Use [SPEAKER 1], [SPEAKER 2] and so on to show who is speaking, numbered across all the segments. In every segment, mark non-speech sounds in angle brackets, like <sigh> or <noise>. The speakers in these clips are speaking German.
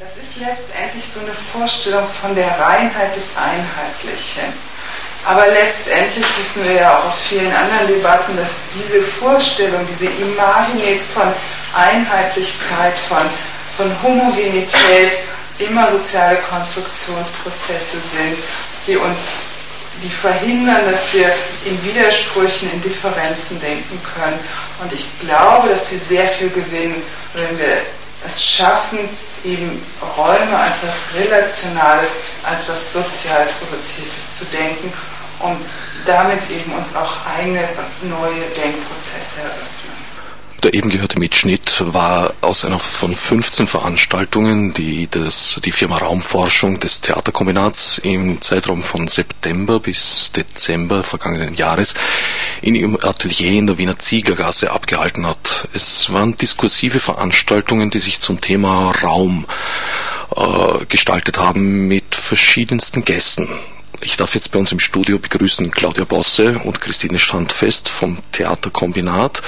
[SPEAKER 1] Das ist letztendlich so eine Vorstellung von der Reinheit des Einheitlichen. Aber letztendlich wissen wir ja auch aus vielen anderen Debatten, dass diese Vorstellung, diese Imagines von Einheitlichkeit, von, von Homogenität immer soziale Konstruktionsprozesse sind, die uns die verhindern, dass wir in Widersprüchen, in Differenzen denken können. Und ich glaube, dass wir sehr viel gewinnen, wenn wir es schaffen, eben Räume als was Relationales, als was sozial Produziertes zu denken und damit eben uns auch eigene neue Denkprozesse eröffnen.
[SPEAKER 2] Der eben gehörte Mitschnitt war aus einer von 15 Veranstaltungen, die das, die Firma Raumforschung des Theaterkombinats im Zeitraum von September bis Dezember vergangenen Jahres in ihrem Atelier in der Wiener Zieglergasse abgehalten hat. Es waren diskursive Veranstaltungen, die sich zum Thema Raum äh, gestaltet haben mit verschiedensten Gästen. Ich darf jetzt bei uns im Studio begrüßen Claudia Bosse und Christine Standfest vom Theaterkombinat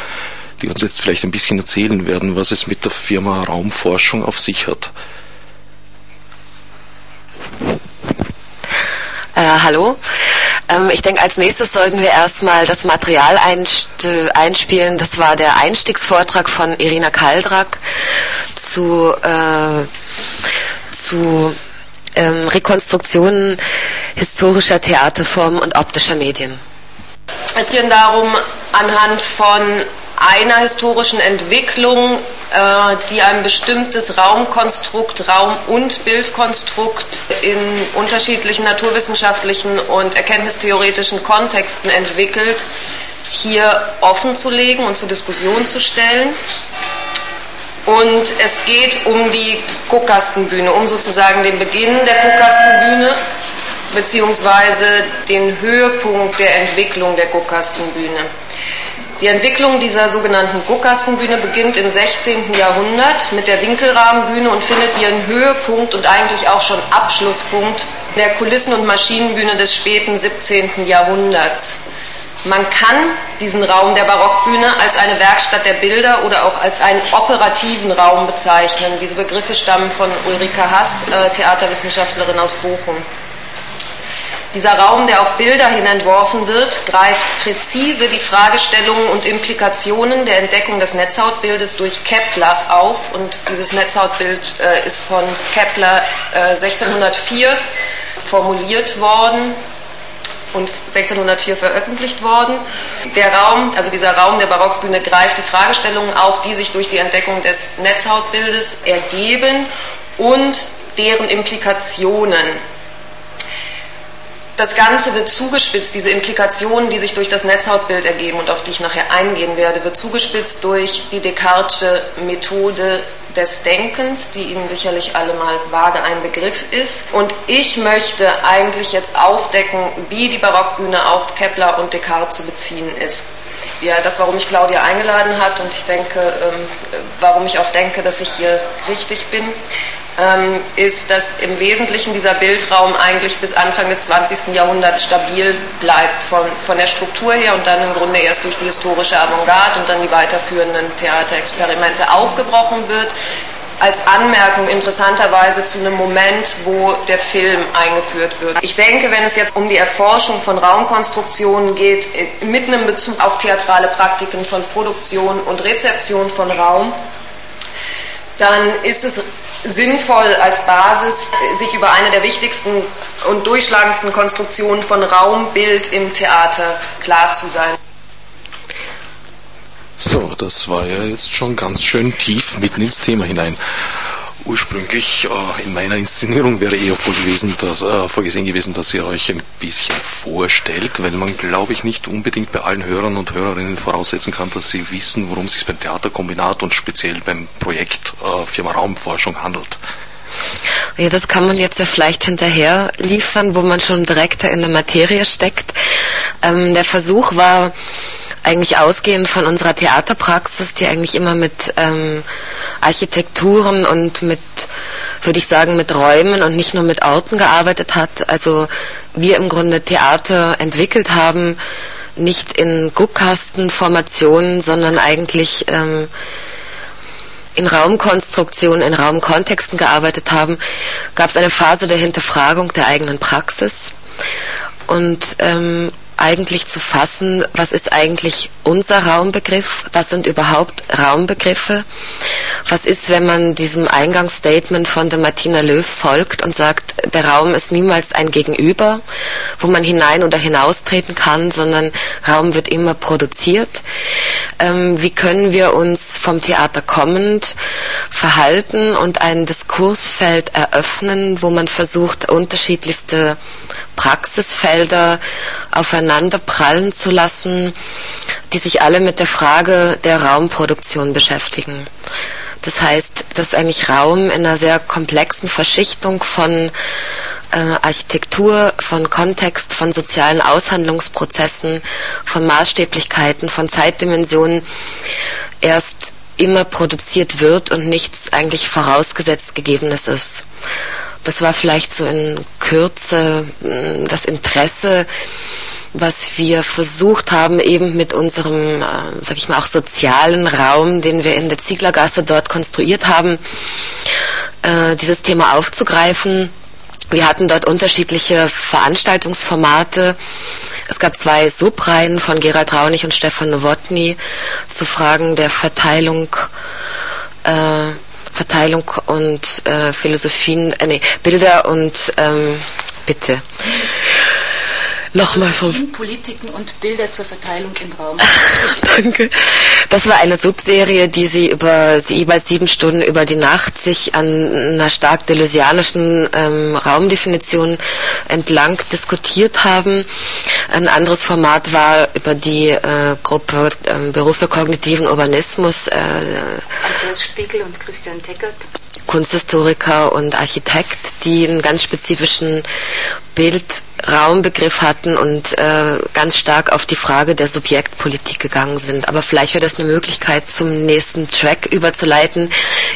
[SPEAKER 2] die uns jetzt vielleicht ein bisschen erzählen werden, was es mit der Firma Raumforschung auf sich hat.
[SPEAKER 3] Äh, hallo. Ähm, ich denke, als nächstes sollten wir erstmal das Material einspielen. Das war der Einstiegsvortrag von Irina Kaldrak zu, äh, zu ähm, Rekonstruktionen historischer Theaterformen und optischer Medien.
[SPEAKER 4] Es geht darum, anhand von einer historischen Entwicklung, äh, die ein bestimmtes Raumkonstrukt, Raum- und Bildkonstrukt in unterschiedlichen naturwissenschaftlichen und erkenntnistheoretischen Kontexten entwickelt, hier offen zu legen und zur Diskussion zu stellen. Und es geht um die Guckkastenbühne, um sozusagen den Beginn der Guckkastenbühne beziehungsweise den Höhepunkt der Entwicklung der Guckkastenbühne. Die Entwicklung dieser sogenannten Guckkastenbühne beginnt im 16. Jahrhundert mit der Winkelrahmenbühne und findet ihren Höhepunkt und eigentlich auch schon Abschlusspunkt der Kulissen- und Maschinenbühne des späten 17. Jahrhunderts. Man kann diesen Raum der Barockbühne als eine Werkstatt der Bilder oder auch als einen operativen Raum bezeichnen. Diese Begriffe stammen von Ulrike Hass, äh, Theaterwissenschaftlerin aus Bochum. Dieser Raum, der auf Bilder hin entworfen wird, greift präzise die Fragestellungen und Implikationen der Entdeckung des Netzhautbildes durch Kepler auf. Und dieses Netzhautbild äh, ist von Kepler äh, 1604 formuliert worden und 1604 veröffentlicht worden. Der Raum, also dieser Raum der Barockbühne, greift die Fragestellungen auf, die sich durch die Entdeckung des Netzhautbildes ergeben und deren Implikationen das Ganze wird zugespitzt, diese Implikationen, die sich durch das Netzhautbild ergeben und auf die ich nachher eingehen werde, wird zugespitzt durch die Descartesche Methode des Denkens, die Ihnen sicherlich alle mal vage ein Begriff ist. Und ich möchte eigentlich jetzt aufdecken, wie die Barockbühne auf Kepler und Descartes zu beziehen ist. Ja, das, warum mich Claudia eingeladen hat und ich denke, ähm, warum ich auch denke, dass ich hier richtig bin ähm, ist, dass im Wesentlichen dieser Bildraum eigentlich bis Anfang des 20. Jahrhunderts stabil bleibt von, von der Struktur her und dann im Grunde erst durch die historische Avantgarde und dann die weiterführenden Theaterexperimente aufgebrochen wird. Als Anmerkung interessanterweise zu einem Moment, wo der Film eingeführt wird. Ich denke, wenn es jetzt um die Erforschung von Raumkonstruktionen geht, mit einem Bezug auf theatrale Praktiken von Produktion und Rezeption von Raum, dann ist es sinnvoll als Basis, sich über eine der wichtigsten und durchschlagendsten Konstruktionen von Raumbild im Theater klar zu sein.
[SPEAKER 2] So, das war ja jetzt schon ganz schön tief mitten ins Thema hinein. Ursprünglich äh, in meiner Inszenierung wäre eher vorgesehen, dass, äh, vorgesehen gewesen, dass ihr euch ein bisschen vorstellt, weil man, glaube ich, nicht unbedingt bei allen Hörern und Hörerinnen voraussetzen kann, dass sie wissen, worum es sich beim Theaterkombinat und speziell beim Projekt äh, Firma Raumforschung handelt.
[SPEAKER 3] Ja, das kann man jetzt ja vielleicht hinterher liefern, wo man schon direkt in der Materie steckt. Ähm, der Versuch war eigentlich ausgehend von unserer Theaterpraxis, die eigentlich immer mit ähm, Architekturen und mit, würde ich sagen, mit Räumen und nicht nur mit Orten gearbeitet hat. Also wir im Grunde Theater entwickelt haben, nicht in Guckkastenformationen, sondern eigentlich ähm, in Raumkonstruktionen, in Raumkontexten gearbeitet haben, gab es eine Phase der Hinterfragung der eigenen Praxis und ähm, eigentlich zu fassen, was ist eigentlich unser Raumbegriff, was sind überhaupt Raumbegriffe, was ist, wenn man diesem Eingangsstatement von der Martina Löw folgt und sagt, der Raum ist niemals ein Gegenüber, wo man hinein oder hinaustreten kann, sondern Raum wird immer produziert. Ähm, wie können wir uns vom Theater kommend verhalten und ein Diskursfeld eröffnen, wo man versucht, unterschiedlichste Praxisfelder aufeinander prallen zu lassen, die sich alle mit der Frage der Raumproduktion beschäftigen. Das heißt, dass eigentlich Raum in einer sehr komplexen Verschichtung von äh, Architektur, von Kontext, von sozialen Aushandlungsprozessen, von Maßstäblichkeiten, von Zeitdimensionen erst immer produziert wird und nichts eigentlich vorausgesetzt Gegebenes ist. Das war vielleicht so in Kürze mm, das Interesse, was wir versucht haben, eben mit unserem, äh, sag ich mal, auch sozialen Raum, den wir in der Zieglergasse dort konstruiert haben, äh, dieses Thema aufzugreifen. Wir hatten dort unterschiedliche Veranstaltungsformate. Es gab zwei Subreihen von Gerald Raunig und Stefan Nowotny zu Fragen der Verteilung äh, Verteilung und äh, Philosophien, äh, nee, Bilder und ähm, bitte. Nochmal vom.
[SPEAKER 5] Politiken und Bilder zur Verteilung im Raum. <laughs>
[SPEAKER 3] Danke. Das war eine Subserie, die sie über sie jeweils sieben Stunden über die Nacht sich an einer stark delusianischen ähm, Raumdefinition entlang diskutiert haben. Ein anderes Format war über die äh, Gruppe äh, Berufe kognitiven Urbanismus. Äh,
[SPEAKER 5] Andreas Spiegel und Christian Teckert.
[SPEAKER 3] Kunsthistoriker und Architekt, die einen ganz spezifischen Bildraumbegriff hatten und äh, ganz stark auf die Frage der Subjektpolitik gegangen sind. Aber vielleicht wäre das eine Möglichkeit, zum nächsten Track überzuleiten,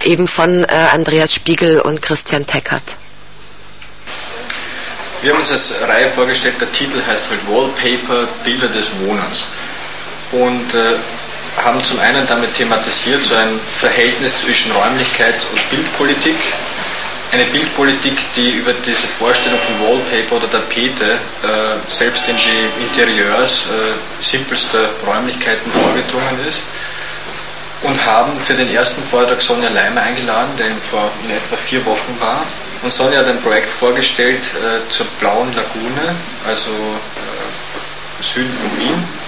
[SPEAKER 3] eben von äh, Andreas Spiegel und Christian Teckert.
[SPEAKER 6] Wir haben uns als Reihe vorgestellt, der Titel heißt halt Wallpaper, Bilder des Wohnens. Und äh, haben zum einen damit thematisiert, so ein Verhältnis zwischen Räumlichkeit und Bildpolitik. Eine Bildpolitik, die über diese Vorstellung von Wallpaper oder Tapete äh, selbst in die Interieurs äh, simpelster Räumlichkeiten vorgedrungen ist. Und haben für den ersten Vortrag Sonja Leimer eingeladen, der vor in etwa vier Wochen war. Und Sonja hat ein Projekt vorgestellt äh, zur Blauen Lagune, also äh, Süden von Wien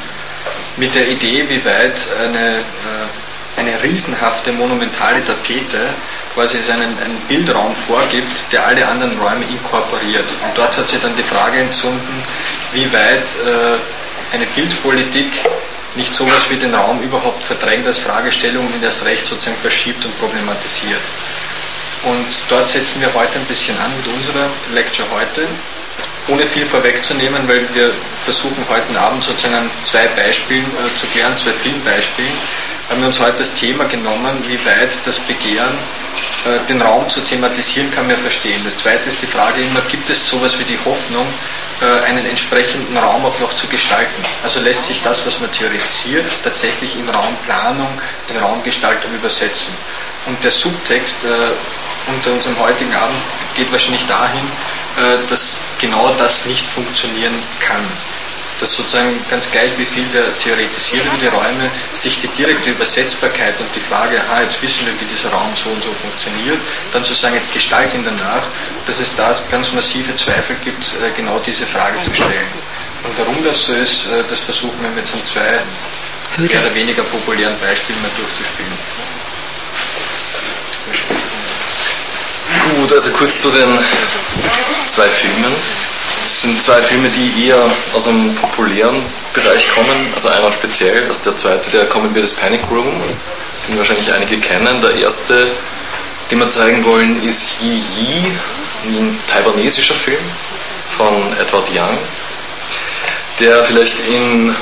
[SPEAKER 6] mit der Idee, wie weit eine, äh, eine riesenhafte monumentale Tapete quasi einen, einen Bildraum vorgibt, der alle anderen Räume inkorporiert. Und dort hat sich dann die Frage entzünden, wie weit äh, eine Bildpolitik nicht sowas wie den Raum überhaupt verdrängt als Fragestellung und das Recht sozusagen verschiebt und problematisiert. Und dort setzen wir heute ein bisschen an mit unserer Lecture heute ohne viel vorwegzunehmen, weil wir versuchen heute Abend sozusagen zwei Beispielen äh, zu klären, zwei Filmbeispielen, haben wir uns heute das Thema genommen, wie weit das Begehren, äh, den Raum zu thematisieren, kann man verstehen. Das zweite ist die Frage immer, gibt es sowas wie die Hoffnung, äh, einen entsprechenden Raum auch noch zu gestalten? Also lässt sich das, was man theoretisiert, tatsächlich in Raumplanung, in Raumgestaltung übersetzen? Und der Subtext äh, unter unserem heutigen Abend geht wahrscheinlich dahin, äh, dass genau das nicht funktionieren kann. Dass sozusagen ganz gleich, wie viel wir theoretisieren über die Räume, sich die direkte Übersetzbarkeit und die Frage, aha, jetzt wissen wir, wie dieser Raum so und so funktioniert, dann zu sagen, jetzt gestalt ihn danach, dass es da ganz massive Zweifel gibt, äh, genau diese Frage zu stellen. Und warum das so ist, äh, das versuchen wir mit so zwei mehr oder weniger populären Beispielen mal durchzuspielen.
[SPEAKER 2] Gut, also kurz zu den zwei Filmen. Es sind zwei Filme, die eher aus einem populären Bereich kommen. Also einer speziell, also der zweite, der kommen wird, ist Panic Room, den wahrscheinlich einige kennen. Der erste, den wir zeigen wollen, ist Yi Yi, ein taiwanesischer Film von Edward Young, der vielleicht in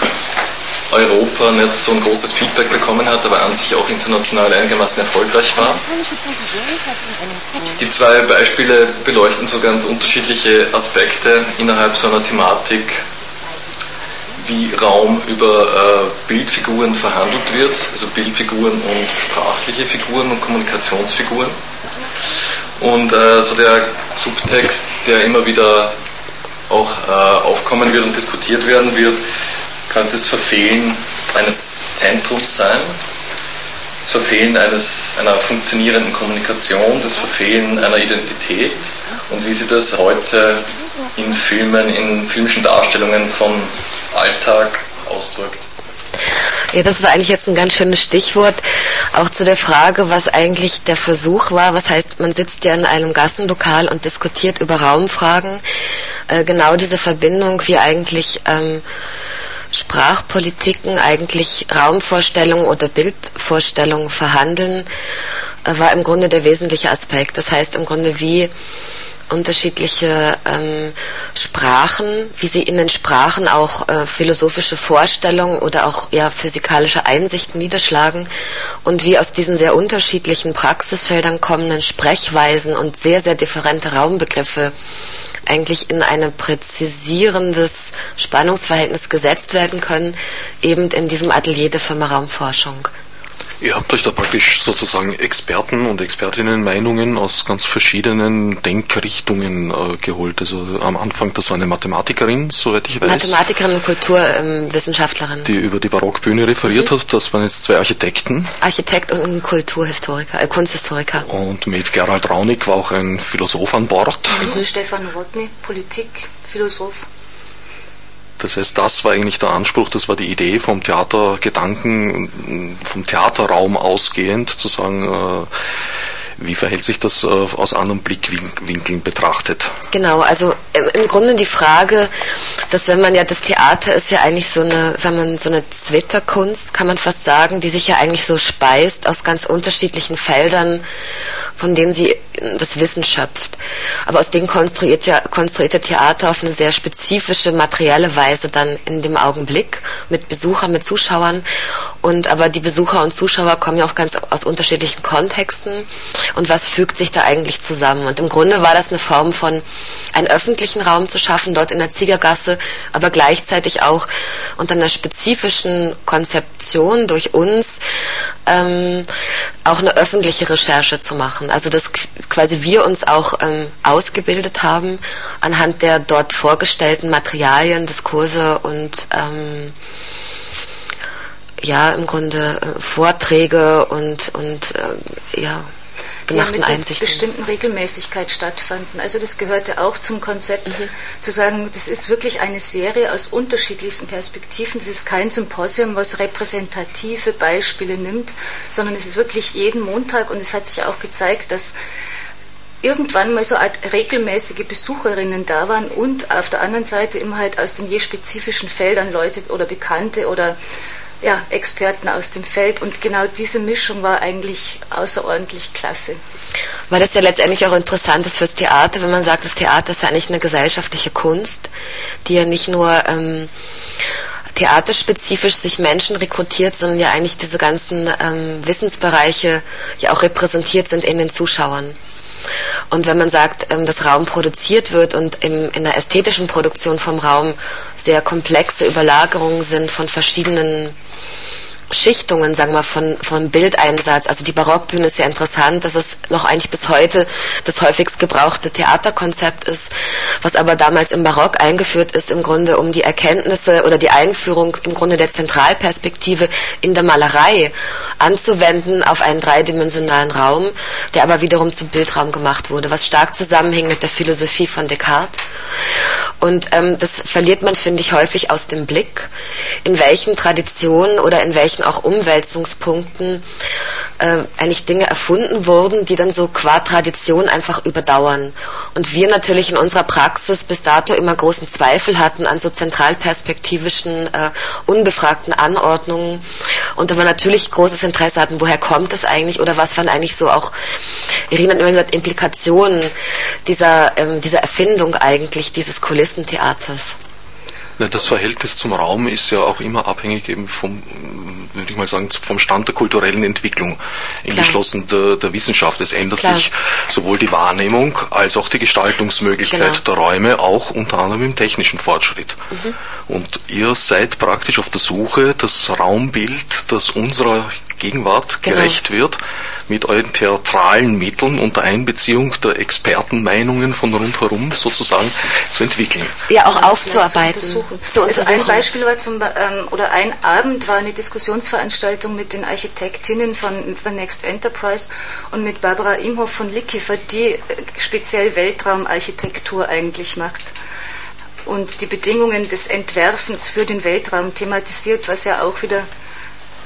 [SPEAKER 2] Europa nicht so ein großes Feedback bekommen hat, aber an sich auch international einigermaßen erfolgreich war. Die zwei Beispiele beleuchten so ganz unterschiedliche Aspekte innerhalb so einer Thematik wie Raum über äh, Bildfiguren verhandelt wird, also Bildfiguren und sprachliche Figuren und Kommunikationsfiguren. Und äh, so der Subtext, der immer wieder auch äh, aufkommen wird und diskutiert werden wird, kann das Verfehlen eines Zentrums sein, das Verfehlen eines, einer funktionierenden Kommunikation, das Verfehlen einer Identität und wie sie das heute in Filmen, in filmischen Darstellungen von Alltag ausdrückt.
[SPEAKER 3] Ja, das ist eigentlich jetzt ein ganz schönes Stichwort, auch zu der Frage, was eigentlich der Versuch war. Was heißt, man sitzt ja in einem Gassenlokal und diskutiert über Raumfragen. Äh, genau diese Verbindung, wie eigentlich ähm, Sprachpolitiken eigentlich Raumvorstellungen oder Bildvorstellungen verhandeln, äh, war im Grunde der wesentliche Aspekt. Das heißt im Grunde, wie unterschiedliche ähm, Sprachen, wie sie in den Sprachen auch äh, philosophische Vorstellungen oder auch ja physikalische Einsichten niederschlagen und wie aus diesen sehr unterschiedlichen Praxisfeldern kommenden Sprechweisen und sehr sehr differente Raumbegriffe eigentlich in ein präzisierendes Spannungsverhältnis gesetzt werden können, eben in diesem Atelier der Firma Raumforschung.
[SPEAKER 2] Ihr habt euch da praktisch sozusagen Experten und Expertinnen Meinungen aus ganz verschiedenen Denkrichtungen äh, geholt. Also am Anfang, das war eine Mathematikerin, soweit ich weiß.
[SPEAKER 3] Mathematikerin und Kulturwissenschaftlerin. Ähm,
[SPEAKER 2] die über die Barockbühne referiert mhm. hat. Das waren jetzt zwei Architekten.
[SPEAKER 3] Architekt und ein Kulturhistoriker, äh, Kunsthistoriker.
[SPEAKER 2] Und mit Gerald Raunig war auch ein Philosoph an Bord.
[SPEAKER 5] Mhm. Stefan Rodny, Politikphilosoph.
[SPEAKER 2] Das heißt, das war eigentlich der Anspruch, das war die Idee vom Theatergedanken, vom Theaterraum ausgehend, zu sagen, äh, wie verhält sich das äh, aus anderen Blickwinkeln betrachtet?
[SPEAKER 3] Genau, also im Grunde die Frage, dass wenn man ja das Theater ist ja eigentlich so eine, sagen wir, so eine Zwitterkunst, kann man fast sagen, die sich ja eigentlich so speist aus ganz unterschiedlichen Feldern, von denen sie das Wissen schöpft. Aber aus denen konstruiert ja konstruiert der Theater auf eine sehr spezifische materielle Weise dann in dem Augenblick mit Besuchern, mit Zuschauern. Und aber die Besucher und Zuschauer kommen ja auch ganz aus unterschiedlichen Kontexten und was fügt sich da eigentlich zusammen. Und im Grunde war das eine Form von einen öffentlichen Raum zu schaffen, dort in der Ziegergasse, aber gleichzeitig auch unter einer spezifischen Konzeption durch uns ähm, auch eine öffentliche Recherche zu machen. Also dass quasi wir uns auch ähm, ausgebildet haben anhand der dort vorgestellten Materialien, Diskurse und ähm, ja, im Grunde äh, Vorträge und, und äh, ja,
[SPEAKER 5] gemachten die mit bestimmten Regelmäßigkeit stattfanden. Also das gehörte auch zum Konzept, mhm. zu sagen, das ist wirklich eine Serie aus unterschiedlichsten Perspektiven. Das ist kein Symposium, was repräsentative Beispiele nimmt, sondern es ist wirklich jeden Montag und es hat sich auch gezeigt, dass irgendwann mal so eine Art regelmäßige Besucherinnen da waren und auf der anderen Seite immer halt aus den je spezifischen Feldern Leute oder Bekannte oder ja, Experten aus dem Feld. Und genau diese Mischung war eigentlich außerordentlich klasse.
[SPEAKER 3] Weil das ja letztendlich auch interessant ist fürs Theater, wenn man sagt, das Theater ist ja eigentlich eine gesellschaftliche Kunst, die ja nicht nur ähm, theaterspezifisch sich Menschen rekrutiert, sondern ja eigentlich diese ganzen ähm, Wissensbereiche ja auch repräsentiert sind in den Zuschauern. Und wenn man sagt, ähm, dass Raum produziert wird und im, in der ästhetischen Produktion vom Raum sehr komplexe Überlagerungen sind von verschiedenen Schichtungen, sagen wir, von, von Bildeinsatz. Also die Barockbühne ist ja interessant, dass es noch eigentlich bis heute das häufigst gebrauchte Theaterkonzept ist, was aber damals im Barock eingeführt ist, im Grunde um die Erkenntnisse oder die Einführung im Grunde der Zentralperspektive in der Malerei anzuwenden auf einen dreidimensionalen Raum, der aber wiederum zum Bildraum gemacht wurde, was stark zusammenhing mit der Philosophie von Descartes. Und ähm, das verliert man, finde ich, häufig aus dem Blick, in welchen Traditionen oder in welchen auch Umwälzungspunkten äh, eigentlich Dinge erfunden wurden, die dann so qua Tradition einfach überdauern. Und wir natürlich in unserer Praxis bis dato immer großen Zweifel hatten an so zentralperspektivischen, äh, unbefragten Anordnungen und aber natürlich großes Interesse hatten, woher kommt das eigentlich oder was waren eigentlich so auch, Irina hat immer gesagt, Implikationen dieser, ähm, dieser Erfindung eigentlich, dieses Kulissentheaters.
[SPEAKER 2] Das Verhältnis zum Raum ist ja auch immer abhängig eben vom, würde ich mal sagen, vom Stand der kulturellen Entwicklung in Geschlossen der, der, Wissenschaft. Es ändert Klar. sich sowohl die Wahrnehmung als auch die Gestaltungsmöglichkeit genau. der Räume, auch unter anderem im technischen Fortschritt. Mhm. Und ihr seid praktisch auf der Suche, das Raumbild, das unserer Gegenwart genau. gerecht wird, mit euren theatralen Mitteln unter Einbeziehung der Expertenmeinungen von rundherum sozusagen zu entwickeln.
[SPEAKER 5] Ja, auch aufzuarbeiten. Zu so, also ein Beispiel war zum ähm, oder ein Abend war eine Diskussionsveranstaltung mit den Architektinnen von The Next Enterprise und mit Barbara Imhoff von Lickifer, die äh, speziell Weltraumarchitektur eigentlich macht und die Bedingungen des Entwerfens für den Weltraum thematisiert, was ja auch wieder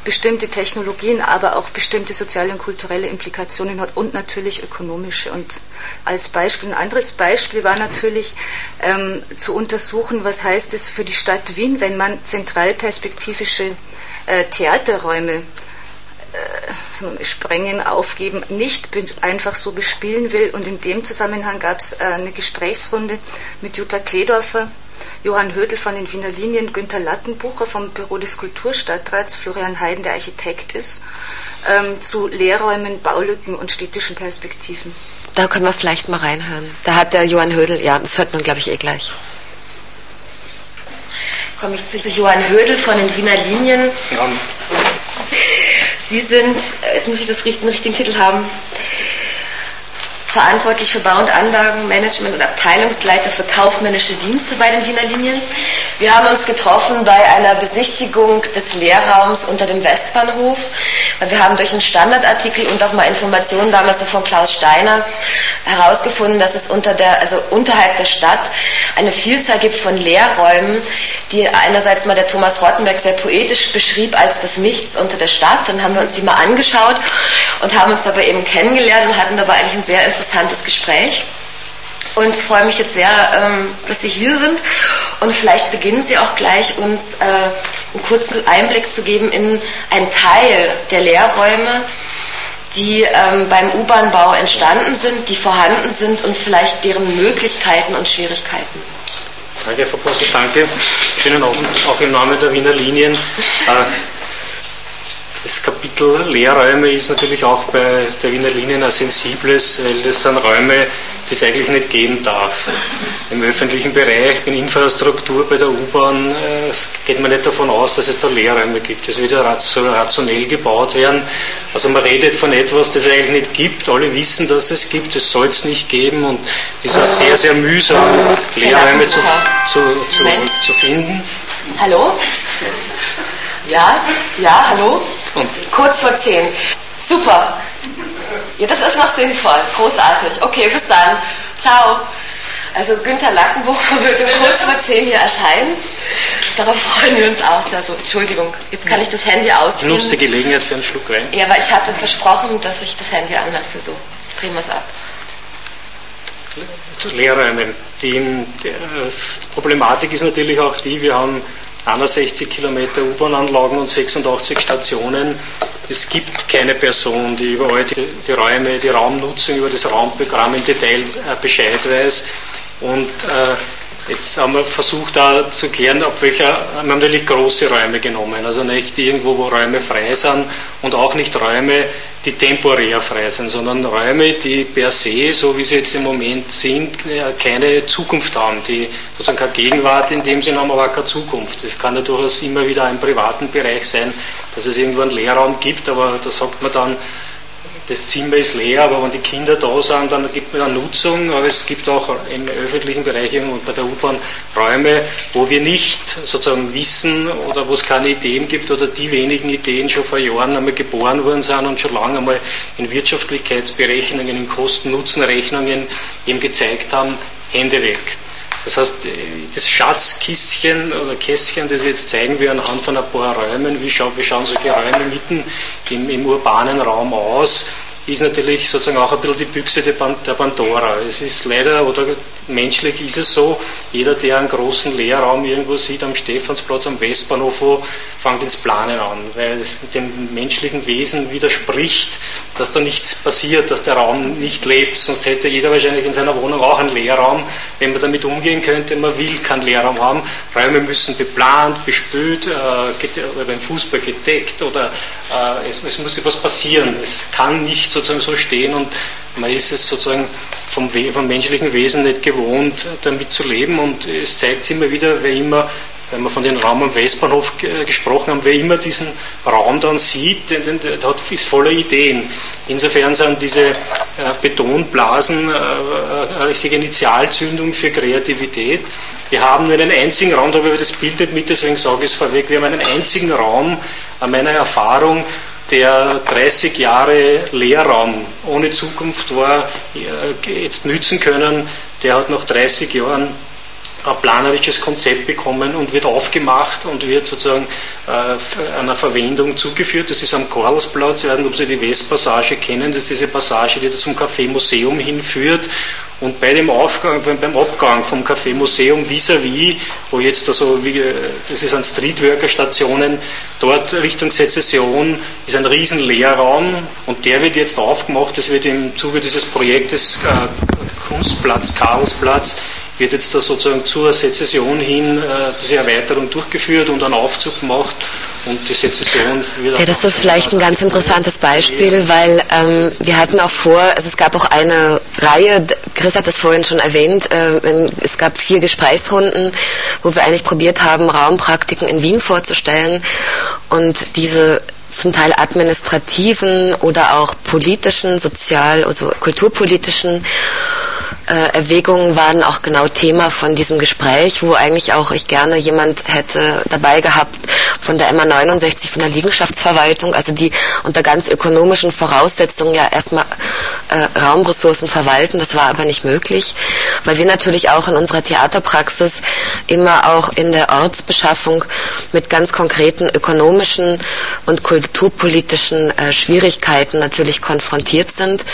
[SPEAKER 5] bestimmte Technologien, aber auch bestimmte soziale und kulturelle Implikationen hat und natürlich ökonomische. Und als Beispiel, ein anderes Beispiel war natürlich ähm, zu untersuchen, was heißt es für die Stadt Wien, wenn man zentralperspektivische äh, Theaterräume äh, sprengen, aufgeben, nicht einfach so bespielen will. Und in dem Zusammenhang gab es äh, eine Gesprächsrunde mit Jutta Kledorfer, Johann Hödel von den Wiener Linien, Günter Lattenbucher vom Büro des Kulturstadtrats, Florian Heiden, der Architekt ist, ähm, zu Lehrräumen, Baulücken und städtischen Perspektiven.
[SPEAKER 3] Da können wir vielleicht mal reinhören. Da hat der Johann Hödel, ja, das hört man, glaube ich, eh gleich. Komme ich zu Johann Hödel von den Wiener Linien. Ja. Sie sind, jetzt muss ich das den richtigen Titel haben, verantwortlich für Bau- und Anlagenmanagement und Abteilungsleiter für kaufmännische Dienste bei den Wiener Linien. Wir haben uns getroffen bei einer Besichtigung des Lehrraums unter dem Westbahnhof. Wir haben durch einen Standardartikel und auch mal Informationen damals von Klaus Steiner herausgefunden, dass es unter der, also unterhalb der Stadt eine Vielzahl gibt von Lehrräumen, die einerseits mal der Thomas Rottenberg sehr poetisch beschrieb als das Nichts unter der Stadt. Dann haben wir uns die mal angeschaut und haben uns dabei eben kennengelernt und hatten dabei eigentlich ein sehr interessantes Gespräch und freue mich jetzt sehr, ähm, dass Sie hier sind. Und vielleicht beginnen Sie auch gleich, uns äh, einen kurzen Einblick zu geben in einen Teil der Lehrräume, die ähm, beim U-Bahn-Bau entstanden sind, die vorhanden sind und vielleicht deren Möglichkeiten und Schwierigkeiten.
[SPEAKER 7] Danke, Frau Posse, danke. Schönen Abend, auch im Namen der Wiener Linien. Das Kapitel Lehrräume ist natürlich auch bei der Wiener Linien ein sensibles, weil das sind Räume, die es eigentlich nicht geben darf. Im öffentlichen Bereich, in Infrastruktur, bei der U-Bahn äh, geht man nicht davon aus, dass es da Lehrräume gibt. Es wird ja rationell gebaut werden. Also man redet von etwas, das es eigentlich nicht gibt. Alle wissen, dass es gibt, es soll es nicht geben und es ist sehr, sehr mühsam, Lehrräume zu, zu, zu, zu finden.
[SPEAKER 3] Hallo? Ja, ja, hallo? Und Kurz vor zehn. Super. Ja, das ist noch sinnvoll. Großartig. Okay, bis dann. Ciao. Also Günther Lackenbucher <laughs> wird um kurz vor zehn hier erscheinen. Darauf freuen wir uns auch sehr. So, Entschuldigung, jetzt kann ich das Handy ausdrehen.
[SPEAKER 7] Nutzt die Gelegenheit für einen Schluck rein?
[SPEAKER 3] Ja, weil ich hatte versprochen, dass ich das Handy anlasse. So, jetzt drehen wir es ab.
[SPEAKER 7] Lehrräume. Die, die, Problematik ist natürlich auch die, wir haben 61 Kilometer U-Bahn-Anlagen und 86 Stationen. Es gibt keine Person, die über all die, die Räume, die Raumnutzung, über das Raumprogramm im Detail äh, Bescheid weiß. Und äh, jetzt haben wir versucht da zu klären, ab welcher, wir haben natürlich große Räume genommen, also nicht irgendwo, wo Räume frei sind und auch nicht Räume, die temporär frei sind, sondern Räume, die per se, so wie sie jetzt im Moment sind, keine Zukunft haben, die sozusagen keine Gegenwart in dem Sinne haben, aber auch keine Zukunft. Es kann ja durchaus immer wieder im privaten Bereich sein, dass es irgendwo einen Leerraum gibt, aber da sagt man dann, das Zimmer ist leer, aber wenn die Kinder da sind, dann gibt man eine Nutzung. Aber es gibt auch im öffentlichen Bereich und bei der U-Bahn Räume, wo wir nicht sozusagen wissen oder wo es keine Ideen gibt oder die wenigen Ideen schon vor Jahren einmal geboren worden sind und schon lange einmal in Wirtschaftlichkeitsberechnungen, in Kosten-Nutzen-Rechnungen eben gezeigt haben, Hände weg. Das heißt, das Schatzkistchen oder Kästchen, das jetzt zeigen wir anhand von ein paar Räumen, wie, schau, wie schauen solche Räume mitten im, im urbanen Raum aus, ist natürlich sozusagen auch ein bisschen die Büchse der Pandora. Es ist leider, oder menschlich ist es so, jeder, der einen großen Leerraum irgendwo sieht, am Stephansplatz, am Westbahnhof, fängt ins Planen an, weil es dem menschlichen Wesen widerspricht, dass da nichts passiert, dass der Raum nicht lebt. Sonst hätte jeder wahrscheinlich in seiner Wohnung auch einen Leerraum, wenn man damit umgehen könnte. Man will keinen Leerraum haben. Räume müssen beplant, bespült, äh, beim Fußball gedeckt oder äh, es, es muss etwas passieren. Es kann nicht sozusagen so stehen und man ist es sozusagen vom, vom menschlichen Wesen nicht gewohnt, damit zu leben und es zeigt sich immer wieder, wer immer wenn wir von dem Raum am Westbahnhof gesprochen haben, wer immer diesen Raum dann sieht, der, der ist voller Ideen. Insofern sind diese äh, Betonblasen äh, äh, eine richtige Initialzündung für Kreativität. Wir haben nur einen einzigen Raum, da habe ich das Bild nicht mit, deswegen sage ich es vorweg, wir haben einen einzigen Raum, an meiner Erfahrung, der 30 Jahre Leerraum ohne Zukunft war, jetzt nützen können, der hat nach 30 Jahren planerisches Konzept bekommen und wird aufgemacht und wird sozusagen äh, einer Verwendung zugeführt. Das ist am Karlsplatz, ich weiß nicht, ob Sie die Westpassage kennen, das ist diese Passage, die zum Café Museum hinführt. Und bei dem Aufgang, beim Abgang vom Café Museum vis-à-vis, wo jetzt also, das ist an Streetworker-Stationen, dort Richtung Sezession ist ein riesen Leerraum und der wird jetzt aufgemacht, das wird im Zuge dieses Projektes äh, Kunstplatz, Karlsplatz, wird jetzt da sozusagen zur Sezession hin äh, diese Erweiterung durchgeführt und einen Aufzug gemacht und die Sezession
[SPEAKER 3] wieder. Ja, das ist vielleicht ein ganz interessantes Beispiel, weil ähm, wir hatten auch vor, also es gab auch eine Reihe, Chris hat das vorhin schon erwähnt, äh, es gab vier Gesprächsrunden, wo wir eigentlich probiert haben, Raumpraktiken in Wien vorzustellen und diese zum Teil administrativen oder auch politischen, sozial, also kulturpolitischen äh, Erwägungen waren auch genau Thema von diesem Gespräch, wo eigentlich auch ich gerne jemand hätte dabei gehabt von der MA 69, von der Liegenschaftsverwaltung, also die unter ganz ökonomischen Voraussetzungen ja erstmal äh, Raumressourcen verwalten. Das war aber nicht möglich, weil wir natürlich auch in unserer Theaterpraxis immer auch in der Ortsbeschaffung mit ganz konkreten ökonomischen und kulturpolitischen äh, Schwierigkeiten natürlich konfrontiert sind.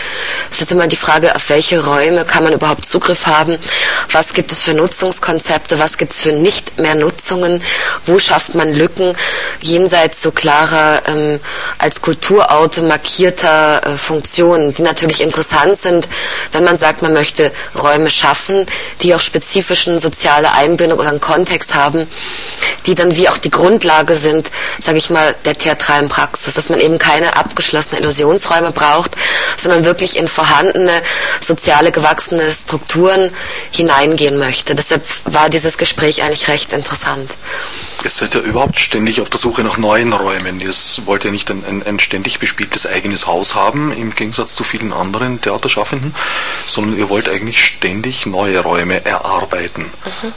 [SPEAKER 3] Es ist immer die Frage, auf welche Räume kann man überhaupt Zugriff haben, was gibt es für Nutzungskonzepte, was gibt es für nicht mehr Nutzungen, wo schafft man Lücken jenseits so klarer ähm, als Kulturauto markierter äh, Funktionen, die natürlich interessant sind, wenn man sagt, man möchte Räume schaffen, die auch spezifischen soziale Einbindung oder einen Kontext haben, die dann wie auch die Grundlage sind, sage ich mal, der theatralen Praxis, dass man eben keine abgeschlossenen Illusionsräume braucht, sondern wirklich in vorhandene soziale gewachsene Strukturen hineingehen möchte. Deshalb war dieses Gespräch eigentlich recht interessant.
[SPEAKER 2] Ihr seid ja überhaupt ständig auf der Suche nach neuen Räumen. Ihr wollt ja nicht ein, ein, ein ständig bespieltes eigenes Haus haben, im Gegensatz zu vielen anderen Theaterschaffenden, sondern ihr wollt eigentlich ständig neue Räume erarbeiten. Mhm.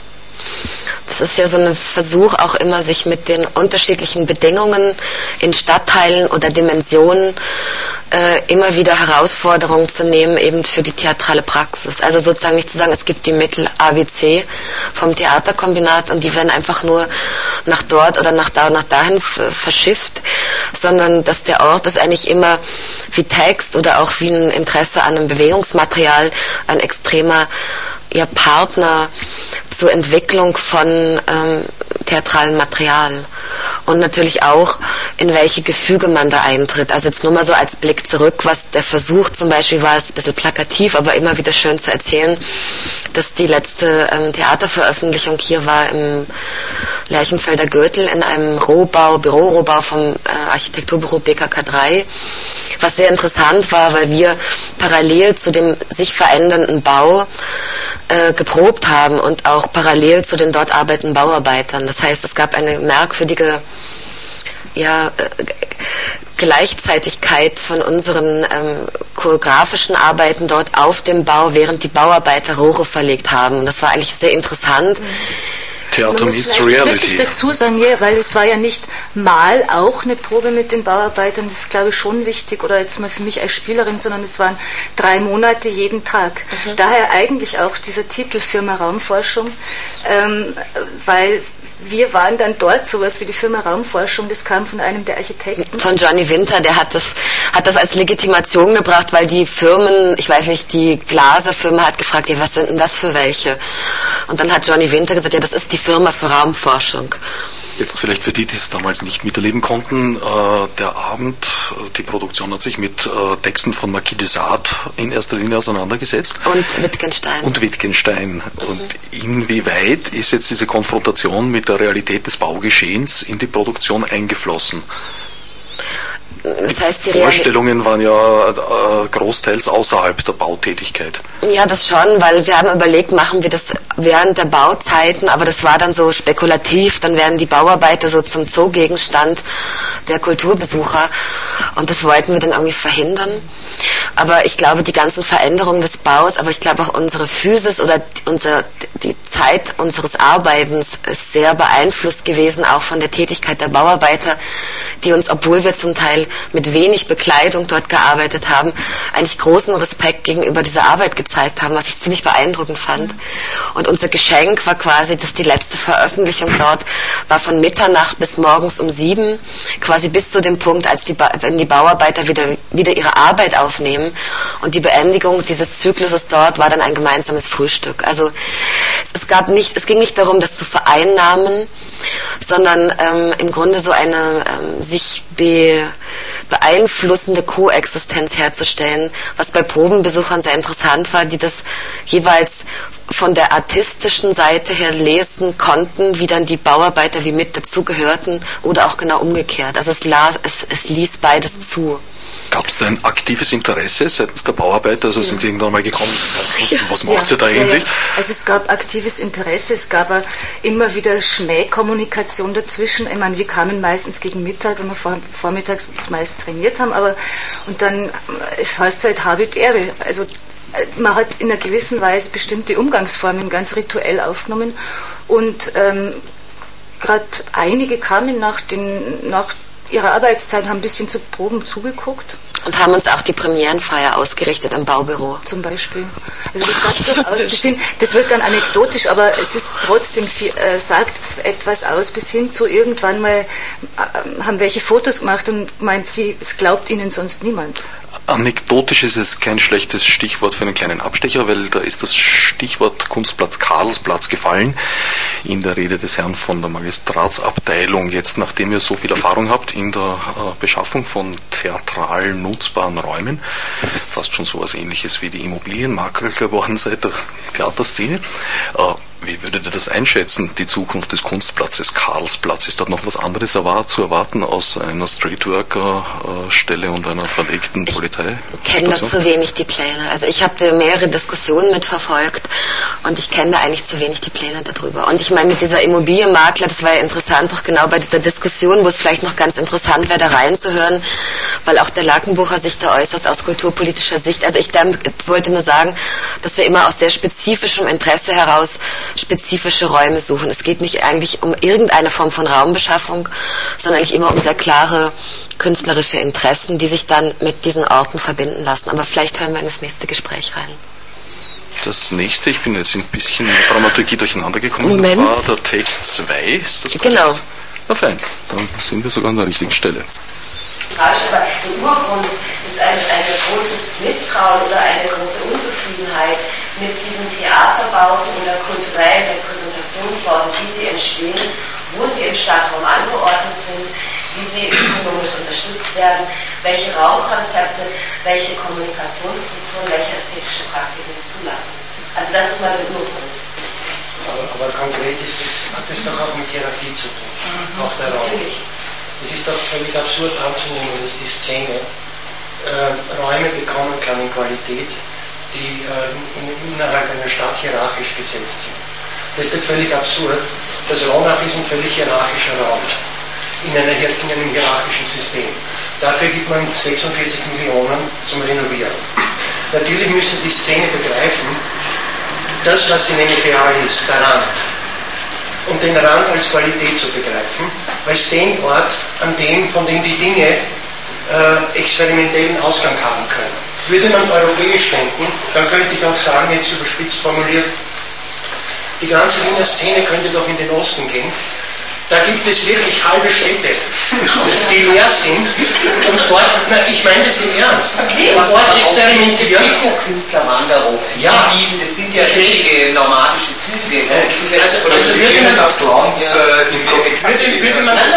[SPEAKER 3] Das ist ja so ein Versuch auch immer, sich mit den unterschiedlichen Bedingungen in Stadtteilen oder Dimensionen äh, immer wieder Herausforderungen zu nehmen, eben für die theatrale Praxis. Also sozusagen nicht zu sagen, es gibt die Mittel ABC vom Theaterkombinat und die werden einfach nur nach dort oder nach da und nach dahin verschifft, sondern dass der Ort ist eigentlich immer wie Text oder auch wie ein Interesse an einem Bewegungsmaterial ein extremer ihr Partner zur Entwicklung von ähm, theatralem Material und natürlich auch, in welche Gefüge man da eintritt. Also jetzt nur mal so als Blick zurück, was der Versuch zum Beispiel war, ist ein bisschen plakativ, aber immer wieder schön zu erzählen, dass die letzte ähm, Theaterveröffentlichung hier war im Lerchenfelder Gürtel in einem Rohbau, Bürorohbau vom äh, Architekturbüro BKK 3, was sehr interessant war, weil wir parallel zu dem sich verändernden Bau äh, geprobt haben und auch parallel zu den dort arbeitenden Bauarbeitern. Das heißt, es gab eine merkwürdige ja, äh, Gleichzeitigkeit von unseren ähm, choreografischen Arbeiten dort auf dem Bau, während die Bauarbeiter Rohre verlegt haben. Und das war eigentlich sehr interessant. Mhm
[SPEAKER 2] Theater meets Reality.
[SPEAKER 5] Ich dazu sagen, ja, weil es war ja nicht mal auch eine Probe mit den Bauarbeitern, das ist glaube ich schon wichtig, oder jetzt mal für mich als Spielerin, sondern es waren drei Monate jeden Tag. Mhm. Daher eigentlich auch dieser Titel Firma Raumforschung, ähm, weil wir waren dann dort, sowas wie die Firma Raumforschung, das kam von einem der Architekten.
[SPEAKER 3] Von Johnny Winter, der hat das hat das als Legitimation gebracht, weil die Firmen, ich weiß nicht, die Glaserfirma hat gefragt, ja, was sind denn das für welche? Und dann hat Johnny Winter gesagt, ja, das ist die Firma für Raumforschung.
[SPEAKER 2] Jetzt vielleicht für die, die es damals nicht miterleben konnten, äh, der Abend, die Produktion hat sich mit äh, Texten von Marquis de Sade in erster Linie auseinandergesetzt.
[SPEAKER 3] Und Wittgenstein.
[SPEAKER 2] Und Wittgenstein. Mhm. Und inwieweit ist jetzt diese Konfrontation mit der Realität des Baugeschehens in die Produktion eingeflossen?
[SPEAKER 3] Das heißt, die
[SPEAKER 2] Vorstellungen waren ja äh, großteils außerhalb der Bautätigkeit.
[SPEAKER 3] Ja, das schon, weil wir haben überlegt, machen wir das während der Bauzeiten, aber das war dann so spekulativ, dann werden die Bauarbeiter so zum Zoogegenstand der Kulturbesucher und das wollten wir dann irgendwie verhindern. Aber ich glaube, die ganzen Veränderungen des Baus, aber ich glaube auch unsere Physis oder unser, die Zeit unseres Arbeitens ist sehr beeinflusst gewesen, auch von der Tätigkeit der Bauarbeiter, die uns, obwohl wir zum Teil mit wenig Bekleidung dort gearbeitet haben, eigentlich großen Respekt gegenüber dieser Arbeit gezeigt haben, was ich ziemlich beeindruckend fand. Und unser Geschenk war quasi, dass die letzte Veröffentlichung dort war von Mitternacht bis morgens um sieben, quasi bis zu dem Punkt, als die, wenn die Bauarbeiter wieder, wieder ihre Arbeit aufnehmen. Und die Beendigung dieses Zykluses dort war dann ein gemeinsames Frühstück. Also es gab nicht, es ging nicht darum, das zu vereinnahmen, sondern ähm, im Grunde so eine ähm, sich be, beeinflussende Koexistenz herzustellen, was bei Probenbesuchern sehr interessant war, die das jeweils von der artistischen Seite her lesen konnten, wie dann die Bauarbeiter wie mit dazugehörten oder auch genau umgekehrt. Also es, las, es, es ließ beides zu.
[SPEAKER 2] Gab es da ein aktives Interesse seitens der Bauarbeiter? Also sind die irgendwann mal gekommen, was macht ja, ihr da eigentlich? Ja,
[SPEAKER 5] also es gab aktives Interesse, es gab immer wieder Schmähkommunikation dazwischen. Ich meine, wir kamen meistens gegen Mittag, wenn wir vor, vormittags meist trainiert haben, aber und dann, es heißt halt Habit Ehre. Also man hat in einer gewissen Weise bestimmte Umgangsformen ganz rituell aufgenommen und ähm, gerade einige kamen nach, den, nach ihrer Arbeitszeit, haben ein bisschen zu Proben zugeguckt.
[SPEAKER 3] Und haben uns auch die Premierenfeier ausgerichtet im Baubüro.
[SPEAKER 5] Zum Beispiel. Also das, sagt durchaus, das, das wird dann anekdotisch, aber es ist trotzdem viel, äh, sagt etwas aus, bis hin zu irgendwann mal äh, haben welche Fotos gemacht und meint sie, es glaubt ihnen sonst niemand.
[SPEAKER 2] Anekdotisch ist es kein schlechtes Stichwort für einen kleinen Abstecher, weil da ist das Stichwort Kunstplatz Karlsplatz gefallen in der Rede des Herrn von der Magistratsabteilung. Jetzt, nachdem ihr so viel Erfahrung habt in der äh, Beschaffung von theatral nutzbaren Räumen, fast schon so etwas ähnliches wie die Immobilienmakler geworden seit der Theaterszene, äh, wie würdet ihr das einschätzen, die Zukunft des Kunstplatzes Karlsplatz? Ist dort noch was anderes zu erwarten aus einer Streetworker-Stelle und einer verlegten Polizei?
[SPEAKER 3] Ich kenne da zu wenig die Pläne. Also ich habe da mehrere Diskussionen mitverfolgt und ich kenne da eigentlich zu wenig die Pläne darüber. Und ich meine, mit dieser Immobilienmakler, das war ja interessant, auch genau bei dieser Diskussion, wo es vielleicht noch ganz interessant wäre, da reinzuhören, weil auch der Lackenbucher sich da äußert aus kulturpolitischer Sicht. Also ich wollte nur sagen, dass wir immer aus sehr spezifischem Interesse heraus spezifische Räume suchen. Es geht nicht eigentlich um irgendeine Form von Raumbeschaffung, sondern eigentlich immer um sehr klare künstlerische Interessen, die sich dann mit diesen Orten verbinden lassen. Aber vielleicht hören wir in das nächste Gespräch rein.
[SPEAKER 2] Das nächste, ich bin jetzt ein bisschen mit Dramaturgie durcheinander gekommen,
[SPEAKER 3] Moment.
[SPEAKER 2] war der Take 2, ist das
[SPEAKER 3] korrekt? Genau.
[SPEAKER 2] Na fein, dann sind wir sogar an der richtigen Stelle.
[SPEAKER 3] Falsch, aber der Urgrund ist ein, ein großes Misstrauen oder eine große Unzufriedenheit mit diesen Theaterbauten und der kulturellen Repräsentationsformen, wie sie entstehen, wo sie im Stadtraum angeordnet sind, wie sie ökonomisch unterstützt werden, welche Raumkonzepte, welche Kommunikationsstrukturen, welche ästhetischen Praktiken zulassen. Also das ist mal der Urgrund.
[SPEAKER 8] Aber, aber konkret ist es, hat das doch auch mit Therapie zu tun, mhm, auch der Raum. Natürlich. Es ist doch völlig absurd anzunehmen, dass die Szene äh, Räume bekommen kann in Qualität, die äh, innerhalb einer Stadt hierarchisch gesetzt sind. Das ist völlig absurd. Das Raunach ist ein völlig hierarchischer Raum in, einer, in einem hierarchischen System. Dafür gibt man 46 Millionen zum Renovieren. Natürlich müssen die Szene begreifen, das, was sie nämlich real ist, der Rand. Und den Rand als Qualität zu begreifen, als den Ort, an dem, von dem die Dinge äh, experimentellen Ausgang haben können. Würde man europäisch denken, dann könnte ich auch sagen, jetzt überspitzt formuliert, die ganze Wiener Szene könnte doch in den Osten gehen. Da gibt es wirklich halbe Städte, die leer sind. Und dort, na, ich meine das im Ernst. Okay, und dort experimentieren.
[SPEAKER 9] Es gibt Künstlerwanderungen. Ja. Diesen, das sind ja richtige nomadische Züge. Ne?
[SPEAKER 8] Also, also würde man das Land äh, in würde man das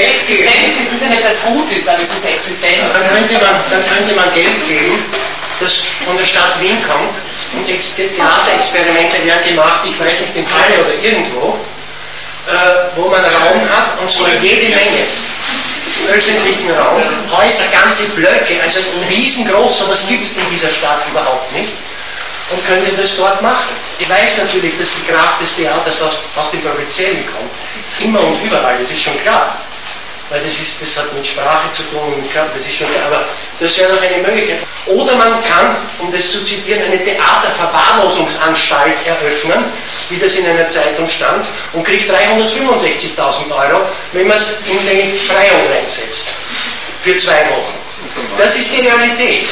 [SPEAKER 9] existent, das ist ja nicht das Gutes, aber es ist existent.
[SPEAKER 8] Dann könnte man, dann könnte man Geld geben, das von der Stadt Wien kommt und Theaterexperimente werden gemacht, ich weiß nicht, in Halle oder irgendwo, äh, wo man Raum hat und zwar jede Menge öffentlichen Raum, Häuser, ganze Blöcke, also riesengroß, sowas gibt es in dieser Stadt überhaupt nicht und könnte das dort machen. Ich weiß natürlich, dass die Kraft des Theaters aus, aus dem Provinziellen kommt, immer und überall, das ist schon klar weil das, ist, das hat mit Sprache zu tun das ist schon aber das wäre doch eine Möglichkeit. Oder man kann, um das zu zitieren, eine Theaterverwahrlosungsanstalt eröffnen, wie das in einer Zeitung stand, und kriegt 365.000 Euro, wenn man es in die Freiung reinsetzt. Für zwei Wochen. Das ist die Realität.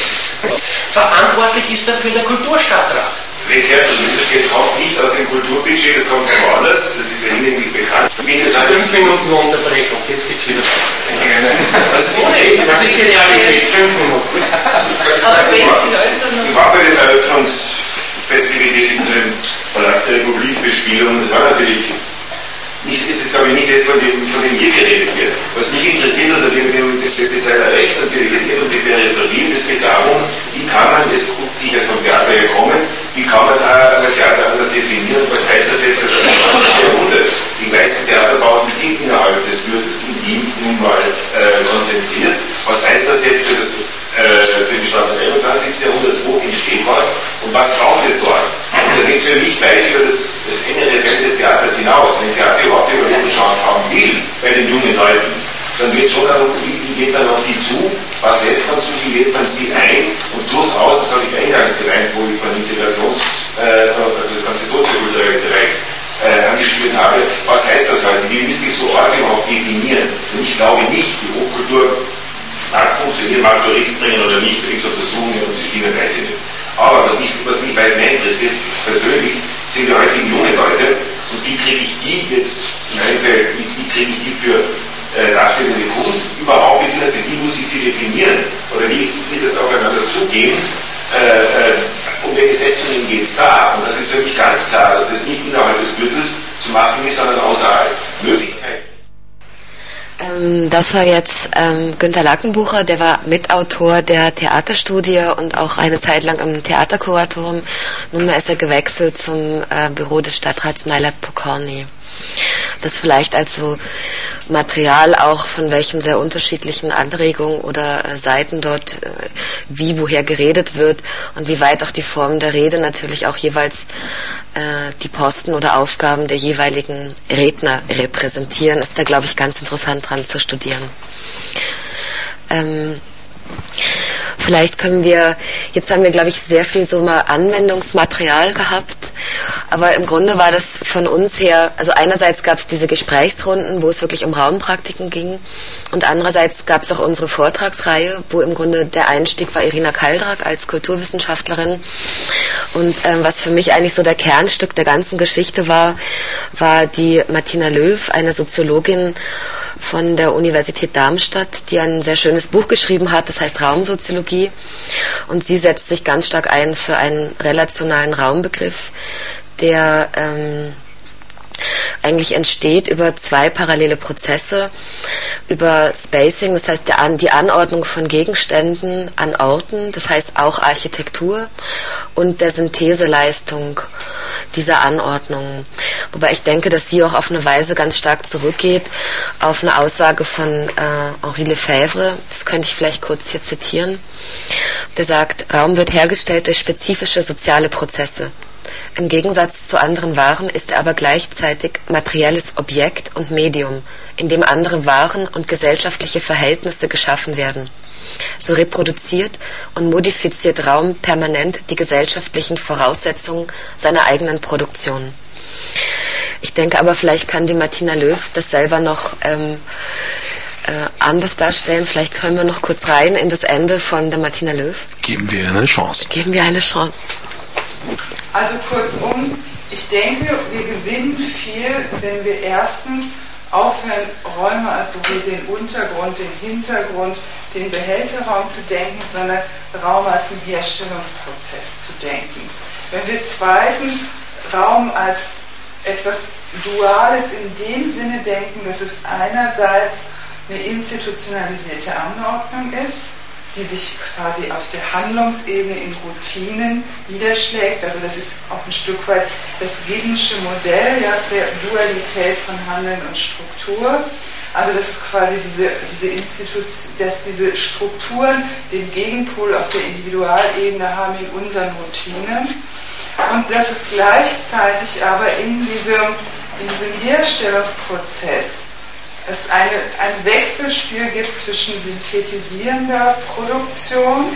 [SPEAKER 8] Verantwortlich ist dafür der Kulturstadtrat.
[SPEAKER 10] Das Geld kommt nicht aus dem Kulturbudget, das kommt von woanders, das ist ja hinlänglich bekannt.
[SPEAKER 8] Fünf Minuten Unterbrechung, jetzt geht's wieder weiter. Das ist, das ist die Realität, fünf Minuten.
[SPEAKER 10] Ich war bei den Eröffnungsfestivitäten zum Palast der Republikbespielung, das war natürlich nicht, ist es glaube ich nicht das, von dem, von dem hier geredet wird. Was mich interessiert, oder dem, dem das Bezeichner Recht natürlich, es geht um die Peripherie, es geht darum, wie kann man jetzt, die ja vom Theater her kommen, wie kann man ein Theater anders definieren, was heißt das jetzt für das 20. Jahrhundert? Die meisten Theaterbauten sind innerhalb des Gürtels in Wien nun mal äh, konzentriert. Was heißt das jetzt für das äh, für den Start des 21. Jahrhunderts, wo entsteht was und was braucht es dort? Und da geht es für mich weit über das, das engere Feld des Theaters hinaus. Wenn Theater überhaupt eine Chance haben will bei den jungen Leuten, dann es schon darum, wie geht man auf die zu, was lässt man zu, wie lädt man sie ein und durchaus, das habe ich eingangs gemeint, wo ich von Integrations, äh, also das ganze soziokulturelle Bereich äh, angespielt habe, was heißt das heute? Wie müsste ich so Orte überhaupt definieren? Und ich glaube nicht, die Hochkultur mag funktionieren, mag Touristen bringen oder nicht, da gibt es Untersuchungen und sie stimmen, weiß ich. Aber was mich, was mich weit mehr interessiert, persönlich, sind die heutigen junge Leute und wie kriege ich die jetzt, in meinem wie, wie kriege ich die für äh, darstellende Kunst überhaupt, beziehungsweise wie muss ich sie definieren? Oder wie ist, ist es aufeinander zugehen? Äh, äh, um welche Setzungen geht es da? Und das ist für mich ganz klar, dass das nicht innerhalb des Gürtels zu machen ist, sondern außerhalb. Möglichkeiten
[SPEAKER 3] ähm, das war jetzt ähm, Günter Lackenbucher, der war Mitautor der Theaterstudie und auch eine Zeit lang im Theaterkuratorium. Nunmehr ist er gewechselt zum äh, Büro des Stadtrats Mailat Pokorny das vielleicht als so Material auch von welchen sehr unterschiedlichen Anregungen oder äh, Seiten dort äh, wie woher geredet wird und wie weit auch die Formen der Rede natürlich auch jeweils äh, die Posten oder Aufgaben der jeweiligen Redner repräsentieren, ist da glaube ich ganz interessant dran zu studieren. Ähm, Vielleicht können wir, jetzt haben wir, glaube ich, sehr viel so mal Anwendungsmaterial gehabt, aber im Grunde war das von uns her, also einerseits gab es diese Gesprächsrunden, wo es wirklich um Raumpraktiken ging. Und andererseits gab es auch unsere Vortragsreihe, wo im Grunde der Einstieg war Irina Kaldrak als Kulturwissenschaftlerin. Und ähm, was für mich eigentlich so der Kernstück der ganzen Geschichte war, war die Martina Löw, eine Soziologin von der Universität Darmstadt, die ein sehr schönes Buch geschrieben hat, das heißt Raumsoziologie. Und sie setzt sich ganz stark ein für einen relationalen Raumbegriff, der ähm, eigentlich entsteht über zwei parallele Prozesse, über Spacing, das heißt die Anordnung von Gegenständen an Orten, das heißt auch Architektur und der Syntheseleistung dieser Anordnung. Wobei ich denke, dass sie auch auf eine Weise ganz stark zurückgeht auf eine Aussage von äh, Henri Lefebvre, das könnte ich vielleicht kurz hier zitieren, der sagt, Raum wird hergestellt durch spezifische soziale Prozesse. Im Gegensatz zu anderen Waren ist er aber gleichzeitig materielles Objekt und Medium, in dem andere Waren und gesellschaftliche Verhältnisse geschaffen werden. So reproduziert und modifiziert Raum permanent die gesellschaftlichen Voraussetzungen seiner eigenen Produktion. Ich denke aber, vielleicht kann die Martina Löw das selber noch ähm, äh, anders darstellen. Vielleicht können wir noch kurz rein in das Ende von der Martina Löw.
[SPEAKER 2] Geben wir eine Chance.
[SPEAKER 3] Geben wir eine Chance.
[SPEAKER 1] Also kurzum, ich denke, wir gewinnen viel, wenn wir erstens aufhören, Räume als sowohl den Untergrund, den Hintergrund, den Behälterraum zu denken, sondern Raum als einen Herstellungsprozess zu denken. Wenn wir zweitens Raum als etwas Duales in dem Sinne denken, dass es einerseits eine institutionalisierte Anordnung ist, die sich quasi auf der Handlungsebene in Routinen niederschlägt. Also das ist auch ein Stück weit das Giddensche Modell ja, der Dualität von Handeln und Struktur. Also das ist quasi diese, diese Institution, dass diese Strukturen den Gegenpol auf der Individualebene haben in unseren Routinen. Und dass es gleichzeitig aber in diesem, in diesem Herstellungsprozess es eine, ein Wechselspiel gibt zwischen synthetisierender Produktion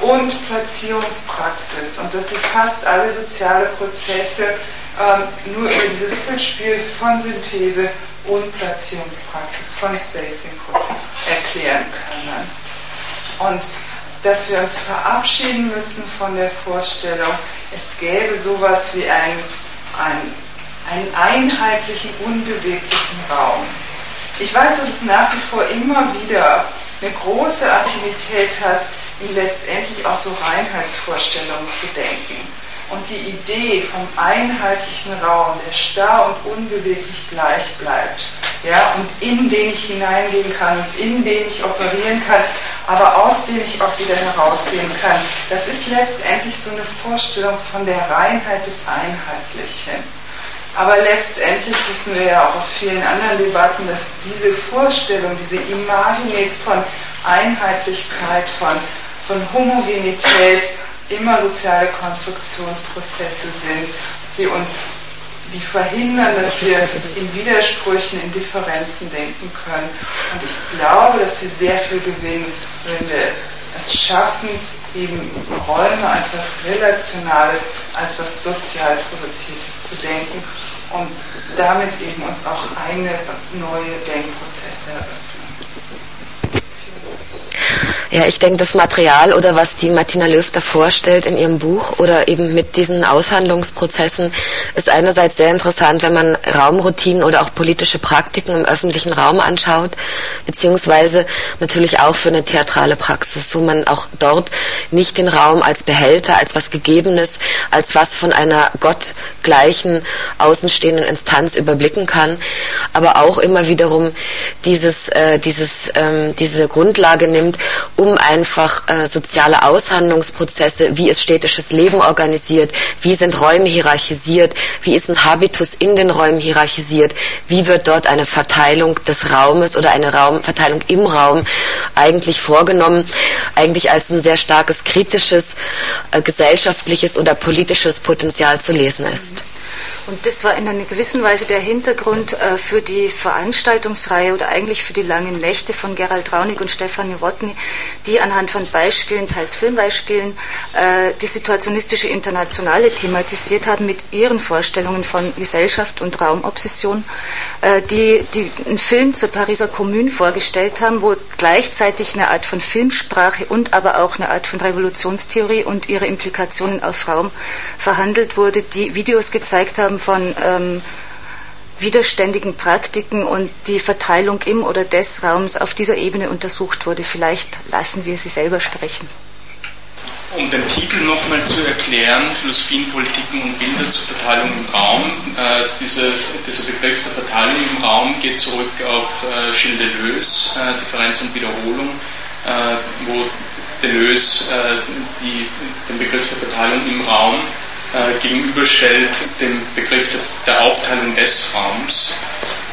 [SPEAKER 1] und Platzierungspraxis und dass sie fast alle soziale Prozesse ähm, nur über dieses Wechselspiel von Synthese und Platzierungspraxis, von Spacing-Prozess erklären können. Und dass wir uns verabschieden müssen von der Vorstellung, es gäbe sowas wie einen, einen, einen einheitlichen, unbeweglichen Raum. Ich weiß, dass es nach wie vor immer wieder eine große Aktivität hat, in letztendlich auch so Reinheitsvorstellungen zu denken. Und die Idee vom einheitlichen Raum, der starr und unbeweglich gleich bleibt, ja, und in den ich hineingehen kann in den ich operieren kann, aber aus dem ich auch wieder herausgehen kann, das ist letztendlich so eine Vorstellung von der Reinheit des Einheitlichen. Aber letztendlich wissen wir ja auch aus vielen anderen Debatten, dass diese Vorstellung, diese Imagines von Einheitlichkeit, von, von Homogenität immer soziale Konstruktionsprozesse sind, die uns die verhindern, dass wir in Widersprüchen, in Differenzen denken können. Und ich glaube, dass wir sehr viel gewinnen, wenn wir es schaffen, eben Räume als was Relationales, als was sozial Produziertes zu denken und damit eben uns auch eigene neue Denkprozesse eröffnen.
[SPEAKER 3] Ja, ich denke, das Material oder was die Martina Löw da vorstellt in ihrem Buch oder eben mit diesen Aushandlungsprozessen ist einerseits sehr interessant, wenn man Raumroutinen oder auch politische Praktiken im öffentlichen Raum anschaut, beziehungsweise natürlich auch für eine theatrale Praxis, wo man auch dort nicht den Raum als Behälter, als was Gegebenes, als was von einer gottgleichen außenstehenden Instanz überblicken kann, aber auch immer wiederum dieses, äh, dieses, ähm, diese Grundlage nimmt, einfach äh, soziale Aushandlungsprozesse, wie ist städtisches Leben organisiert, wie sind Räume hierarchisiert, wie ist ein Habitus in den Räumen hierarchisiert, wie wird dort eine Verteilung des Raumes oder eine Raumverteilung im Raum eigentlich vorgenommen, eigentlich als ein sehr starkes kritisches, äh, gesellschaftliches oder politisches Potenzial zu lesen ist.
[SPEAKER 5] Und das war in einer gewissen Weise der Hintergrund äh, für die Veranstaltungsreihe oder eigentlich für die langen Nächte von Gerald Raunig und Stefan Nowotny, die anhand von Beispielen, teils Filmbeispielen, äh, die situationistische Internationale thematisiert haben mit ihren Vorstellungen von Gesellschaft und Raumobsession, äh, die, die einen Film zur Pariser Kommune vorgestellt haben, wo gleichzeitig eine Art von Filmsprache und aber auch eine Art von Revolutionstheorie und ihre Implikationen auf Raum verhandelt wurde, die Videos gezeigt haben, von ähm, widerständigen Praktiken und die Verteilung im oder des Raums auf dieser Ebene untersucht wurde. Vielleicht lassen wir Sie selber sprechen.
[SPEAKER 11] Um den Titel nochmal zu erklären, Philosophien, Politiken und Bilder zur Verteilung im Raum. Äh, diese, dieser Begriff der Verteilung im Raum geht zurück auf äh, Gilles Deleuze, äh, Differenz und Wiederholung, äh, wo Deleuze äh, die, den Begriff der Verteilung im Raum äh, gegenüberstellt dem Begriff der, Aufteilung des Raums.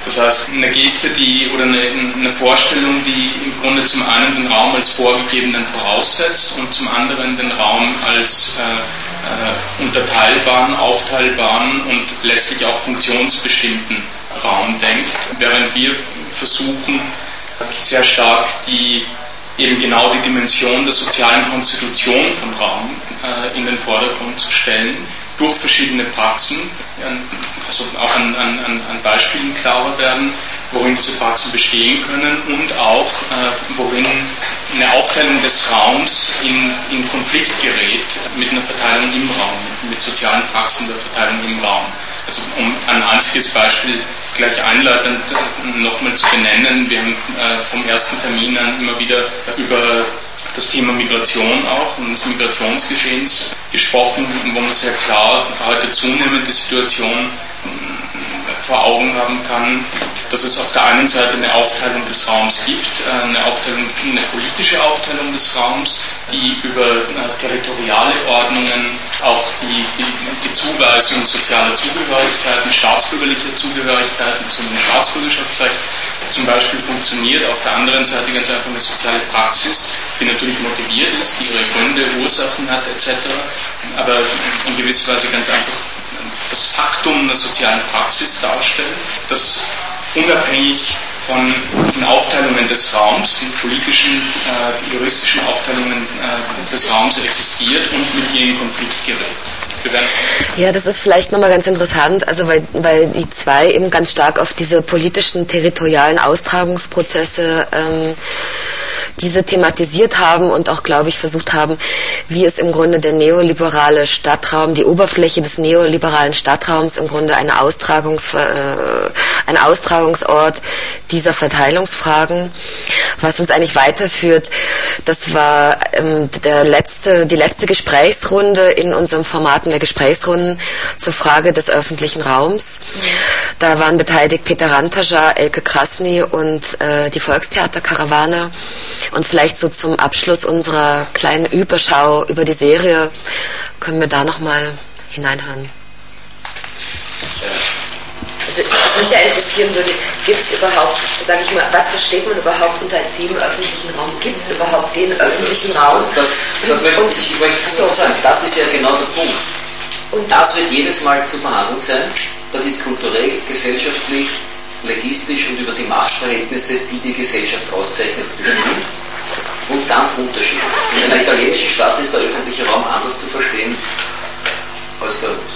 [SPEAKER 11] Das heißt, eine Geste, die oder eine, eine, Vorstellung, die im Grunde zum einen den Raum als vorgegebenen voraussetzt und zum anderen den Raum als äh, äh, unterteilbaren, aufteilbaren und letztlich auch funktionsbestimmten Raum denkt, während wir versuchen, sehr stark die eben genau die Dimension der sozialen Konstitution von Raum äh, in den Vordergrund zu stellen, durch verschiedene Praxen, also auch an, an, an Beispielen klarer werden, worin diese Praxen bestehen können und auch äh, worin eine Aufteilung des Raums in, in Konflikt gerät mit einer Verteilung im Raum, mit sozialen Praxen der Verteilung im Raum. Also um ein einziges Beispiel gleich einleitend nochmal zu benennen, wir haben vom ersten Termin an immer wieder über das Thema Migration auch und des Migrationsgeschehens gesprochen, wo man sehr klar heute zunehmende Situation vor Augen haben kann, dass es auf der einen Seite eine Aufteilung des Raums gibt, äh, eine, Aufteilung, eine politische Aufteilung des Raums, die über äh, territoriale Ordnungen auch die, die, die Zuweisung sozialer Zugehörigkeiten, staatsbürgerlicher Zugehörigkeiten zum Staatsbürgerschaftsrecht zum Beispiel funktioniert. Auf der anderen Seite ganz einfach eine soziale Praxis, die natürlich motiviert ist, die ihre Gründe, Ursachen hat etc., aber in gewisser Weise ganz einfach das Faktum einer sozialen Praxis darstellt, das unabhängig von diesen Aufteilungen des Raums, den politischen, äh, juristischen Aufteilungen äh, des Raums existiert und mit ihr in Konflikt gerät.
[SPEAKER 3] Ja, das ist vielleicht nochmal ganz interessant, also weil, weil die zwei eben ganz stark auf diese politischen, territorialen Austragungsprozesse ähm, diese thematisiert haben und auch, glaube ich, versucht haben, wie es im Grunde der neoliberale Stadtraum, die Oberfläche des neoliberalen Stadtraums im Grunde eine Austragungs, äh, ein Austragungsort dieser Verteilungsfragen. Was uns eigentlich weiterführt, das war ähm, der letzte, die letzte Gesprächsrunde in unserem Format der Gesprächsrunden zur Frage des öffentlichen Raums. Da waren beteiligt Peter Rantaja, Elke Krasny und äh, die Volkstheaterkarawane. Und vielleicht so zum Abschluss unserer kleinen Überschau über die Serie können wir da nochmal hineinhören.
[SPEAKER 12] Also, was mich ja interessieren würde, gibt es überhaupt, sage ich mal, was versteht man überhaupt unter dem öffentlichen Raum? Gibt es überhaupt den öffentlichen Raum?
[SPEAKER 9] Das, das möchte und, ich, ich möchte so. sagen, das ist ja genau der Punkt. Und das wird jedes Mal zu verhandeln sein. Das ist kulturell, gesellschaftlich, legistisch und über die Machtverhältnisse, die die Gesellschaft auszeichnet, bestimmt. Und ganz unterschiedlich. In einer italienischen Stadt ist der öffentliche Raum anders zu verstehen als bei uns.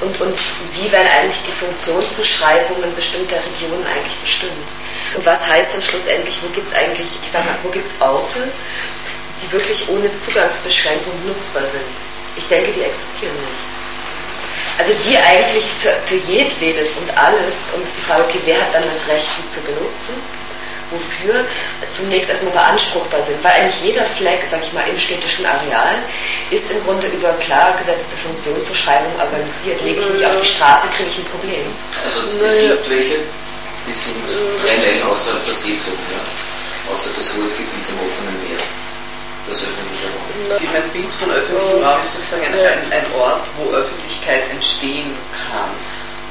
[SPEAKER 12] Und, und wie werden eigentlich die Funktionszuschreibungen bestimmter Regionen eigentlich bestimmt? Und was heißt dann schlussendlich, wo gibt es eigentlich, ich sag mal, wo gibt es Orte, die wirklich ohne Zugangsbeschränkung nutzbar sind? Ich denke, die existieren nicht. Also die eigentlich für, für jedwedes und alles, und es ist die Frage, okay, wer hat dann das Recht, die zu benutzen? Wofür zunächst erstmal beanspruchbar sind, weil eigentlich jeder Fleck, sag ich mal, im städtischen Areal ist im Grunde über klar gesetzte Funktionszuschreibung organisiert. Lege ich mich auf die Straße, kriege ich ein Problem.
[SPEAKER 9] Also es gibt welche, die sind rein außerhalb der Seezone, ja? außer des Holzgebiets am offenen Meer das öffentliche Raum.
[SPEAKER 13] Mein Bild von öffentlichem Raum ist sozusagen ein, ein, ein, Ort, wo Öffentlichkeit entstehen kann.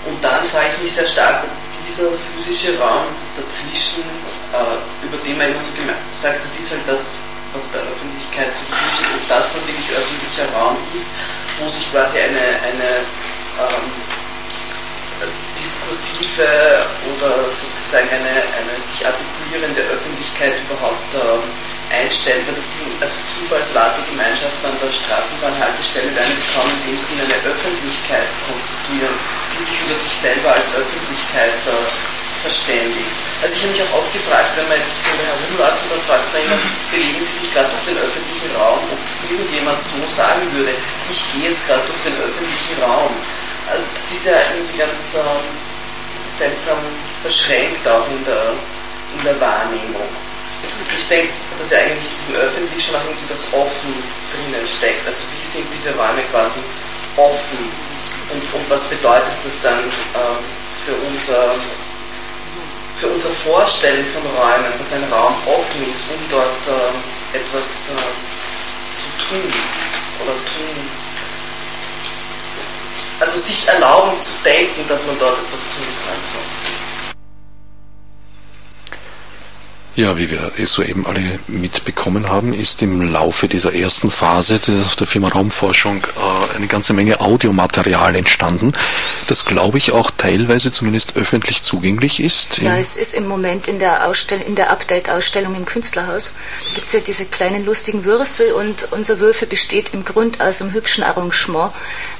[SPEAKER 13] Und dann frage ich mich sehr stark, ob dieser physische Raum, das dazwischen, äh, über den man immer so sagt, das ist halt das, was der Öffentlichkeit zur Verfügung steht, ob das dann wirklich öffentlicher Raum ist, wo sich quasi eine, eine ähm, diskursive oder sozusagen eine, eine sich artikulierende Öffentlichkeit überhaupt ähm, einstellt, weil das sind also Zufallswartegemeinschaften an der Straßenbahnhaltestelle werden kaum in dem Sinne eine Öffentlichkeit konstituieren, die sich über sich selber als Öffentlichkeit äh, verständigt. Also ich habe mich auch oft gefragt, wenn man das Thema herumläuft, dann fragt man immer, bewegen Sie sich gerade durch den öffentlichen Raum, ob das irgendjemand so sagen würde, ich gehe jetzt gerade durch den öffentlichen Raum. Also das ist ja irgendwie ganz ähm, seltsam verschränkt auch in der, in der Wahrnehmung. Ich denke, dass ja eigentlich in diesem Öffentlich schon auch irgendwie das Offen drinnen steckt. Also wie sind diese Räume quasi offen und, und was bedeutet das dann äh, für, unser, für unser Vorstellen von Räumen, dass ein Raum offen ist, um dort äh, etwas äh, zu tun oder tun. Also sich erlauben zu denken, dass man dort etwas tun kann.
[SPEAKER 2] Ja, wie wir es soeben alle mitbekommen haben, ist im Laufe dieser ersten Phase der, der Firma Raumforschung äh, eine ganze Menge Audiomaterial entstanden, das glaube ich auch teilweise zumindest öffentlich zugänglich ist.
[SPEAKER 5] Ja, es ist im Moment in der, Ausstell in der Update-Ausstellung im Künstlerhaus. Da gibt es ja diese kleinen lustigen Würfel und unser Würfel besteht im Grund aus einem hübschen Arrangement.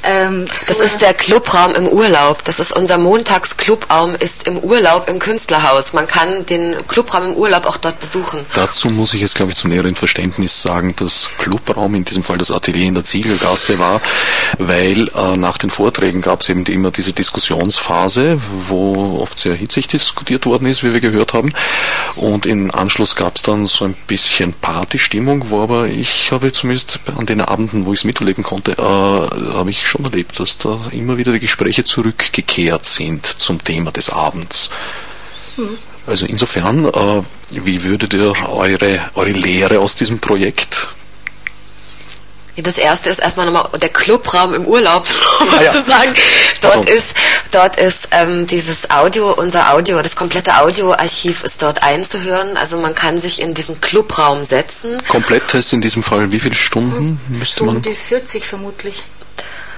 [SPEAKER 3] Ähm, das ist der Clubraum im Urlaub. Das ist unser Montagsclubraum ist im Urlaub im Künstlerhaus. Man kann den Clubraum im Urlaub auch dort besuchen.
[SPEAKER 2] Dazu muss ich jetzt, glaube ich, zum näheren Verständnis sagen, dass Clubraum, in diesem Fall das Atelier in der Ziegelgasse war, weil äh, nach den Vorträgen gab es eben immer diese Diskussionsphase, wo oft sehr hitzig diskutiert worden ist, wie wir gehört haben. Und im Anschluss gab es dann so ein bisschen Partystimmung, wo aber ich habe zumindest an den Abenden, wo ich es miterleben konnte, äh, habe ich schon erlebt, dass da immer wieder die Gespräche zurückgekehrt sind zum Thema des Abends. Mhm. Also insofern, äh, wie würdet ihr eure, eure Lehre aus diesem Projekt
[SPEAKER 3] das erste ist erstmal nochmal der Clubraum im Urlaub, <laughs> um ah, ja. zu sagen. Dort ist, dort ist ähm, dieses Audio, unser Audio, das komplette Audioarchiv ist dort einzuhören. Also man kann sich in diesen Clubraum setzen.
[SPEAKER 2] Komplett heißt in diesem Fall wie viele Stunden müsste man?
[SPEAKER 5] Stunde 40 vermutlich.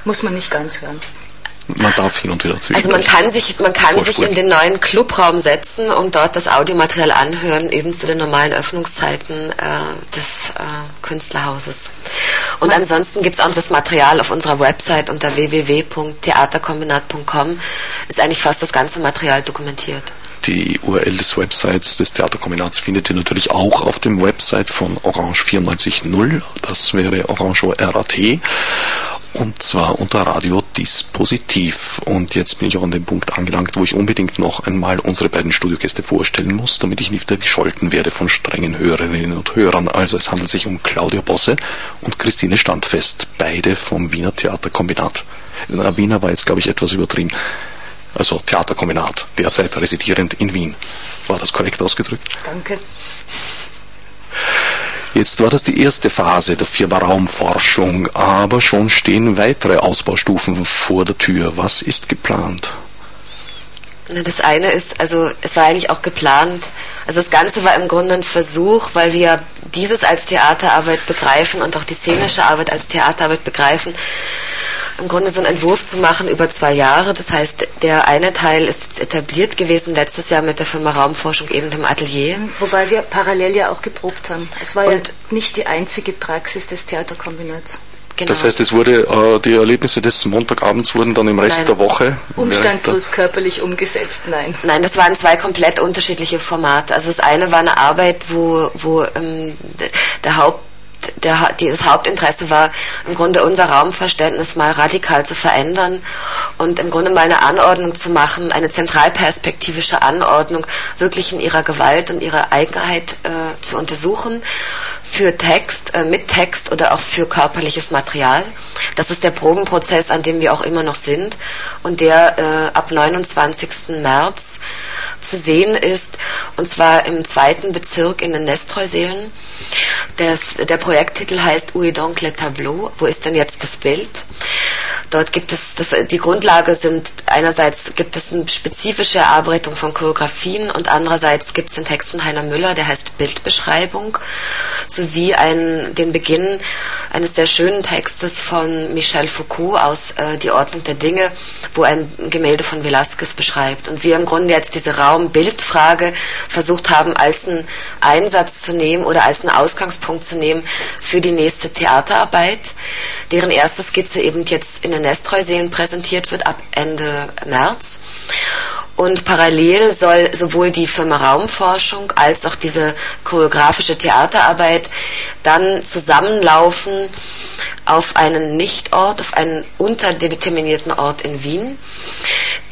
[SPEAKER 5] Muss man nicht ganz hören
[SPEAKER 2] man darf hin und wieder
[SPEAKER 3] zwischen. Also man kann sich, man kann sich in den neuen Clubraum setzen und dort das Audiomaterial anhören, eben zu den normalen Öffnungszeiten äh, des äh, Künstlerhauses. Und ansonsten gibt es auch das Material auf unserer Website unter www.theaterkombinat.com. Ist eigentlich fast das ganze Material dokumentiert.
[SPEAKER 2] Die URL des Websites des Theaterkombinats findet ihr natürlich auch auf dem Website von Orange 94.0. Das wäre Orange RAT und zwar unter Radio Dispositiv. Und jetzt bin ich auch an dem Punkt angelangt, wo ich unbedingt noch einmal unsere beiden Studiogäste vorstellen muss, damit ich nicht wieder gescholten werde von strengen Hörerinnen und Hörern. Also es handelt sich um Claudia Bosse und Christine Standfest, beide vom Wiener Theaterkombinat. Na, Wiener war jetzt, glaube ich, etwas übertrieben. Also Theaterkombinat, derzeit residierend in Wien. War das korrekt ausgedrückt?
[SPEAKER 5] Danke.
[SPEAKER 2] Jetzt war das die erste Phase der Firma Raumforschung, aber schon stehen weitere Ausbaustufen vor der Tür. Was ist geplant?
[SPEAKER 3] Das eine ist, also es war eigentlich auch geplant, also das Ganze war im Grunde ein Versuch, weil wir dieses als Theaterarbeit begreifen und auch die szenische Arbeit als Theaterarbeit begreifen, im Grunde so einen Entwurf zu machen über zwei Jahre. Das heißt, der eine Teil ist etabliert gewesen letztes Jahr mit der Firma Raumforschung eben im Atelier.
[SPEAKER 5] Wobei wir parallel ja auch geprobt haben. Es war und ja nicht die einzige Praxis des Theaterkombinats.
[SPEAKER 2] Genau. Das heißt, es wurde äh, die Erlebnisse des Montagabends wurden dann im Rest nein. der Woche
[SPEAKER 5] umstandslos körperlich umgesetzt. Nein.
[SPEAKER 3] Nein, das waren zwei komplett unterschiedliche Formate. Also das eine war eine Arbeit, wo wo ähm, der Haupt der, das Hauptinteresse war, im Grunde unser Raumverständnis mal radikal zu verändern und im Grunde mal eine Anordnung zu machen, eine zentralperspektivische Anordnung wirklich in ihrer Gewalt und ihrer Eigenheit äh, zu untersuchen, für Text, äh, mit Text oder auch für körperliches Material. Das ist der Probenprozess, an dem wir auch immer noch sind und der äh, ab 29. März zu sehen ist, und zwar im zweiten Bezirk in den Nestreuseelen. Das, der Projekttitel heißt Où est donc le tableau? Wo ist denn jetzt das Bild? Dort gibt es, das, die Grundlage sind, einerseits gibt es eine spezifische Erarbeitung von Choreografien und andererseits gibt es den Text von Heiner Müller, der heißt Bildbeschreibung, sowie ein, den Beginn eines sehr schönen Textes von Michel Foucault aus äh, Die Ordnung der Dinge, wo ein Gemälde von Velázquez beschreibt. Und wir im Grunde jetzt diese Raum-Bild-Frage versucht haben, als einen Einsatz zu nehmen oder als einen Ausgangspunkt zu nehmen für die nächste Theaterarbeit, deren erste Skizze eben jetzt in den Nestreuseelen präsentiert wird ab Ende März. Und parallel soll sowohl die Firma Raumforschung als auch diese choreografische Theaterarbeit dann zusammenlaufen auf einen Nichtort, auf einen unterdeterminierten Ort in Wien,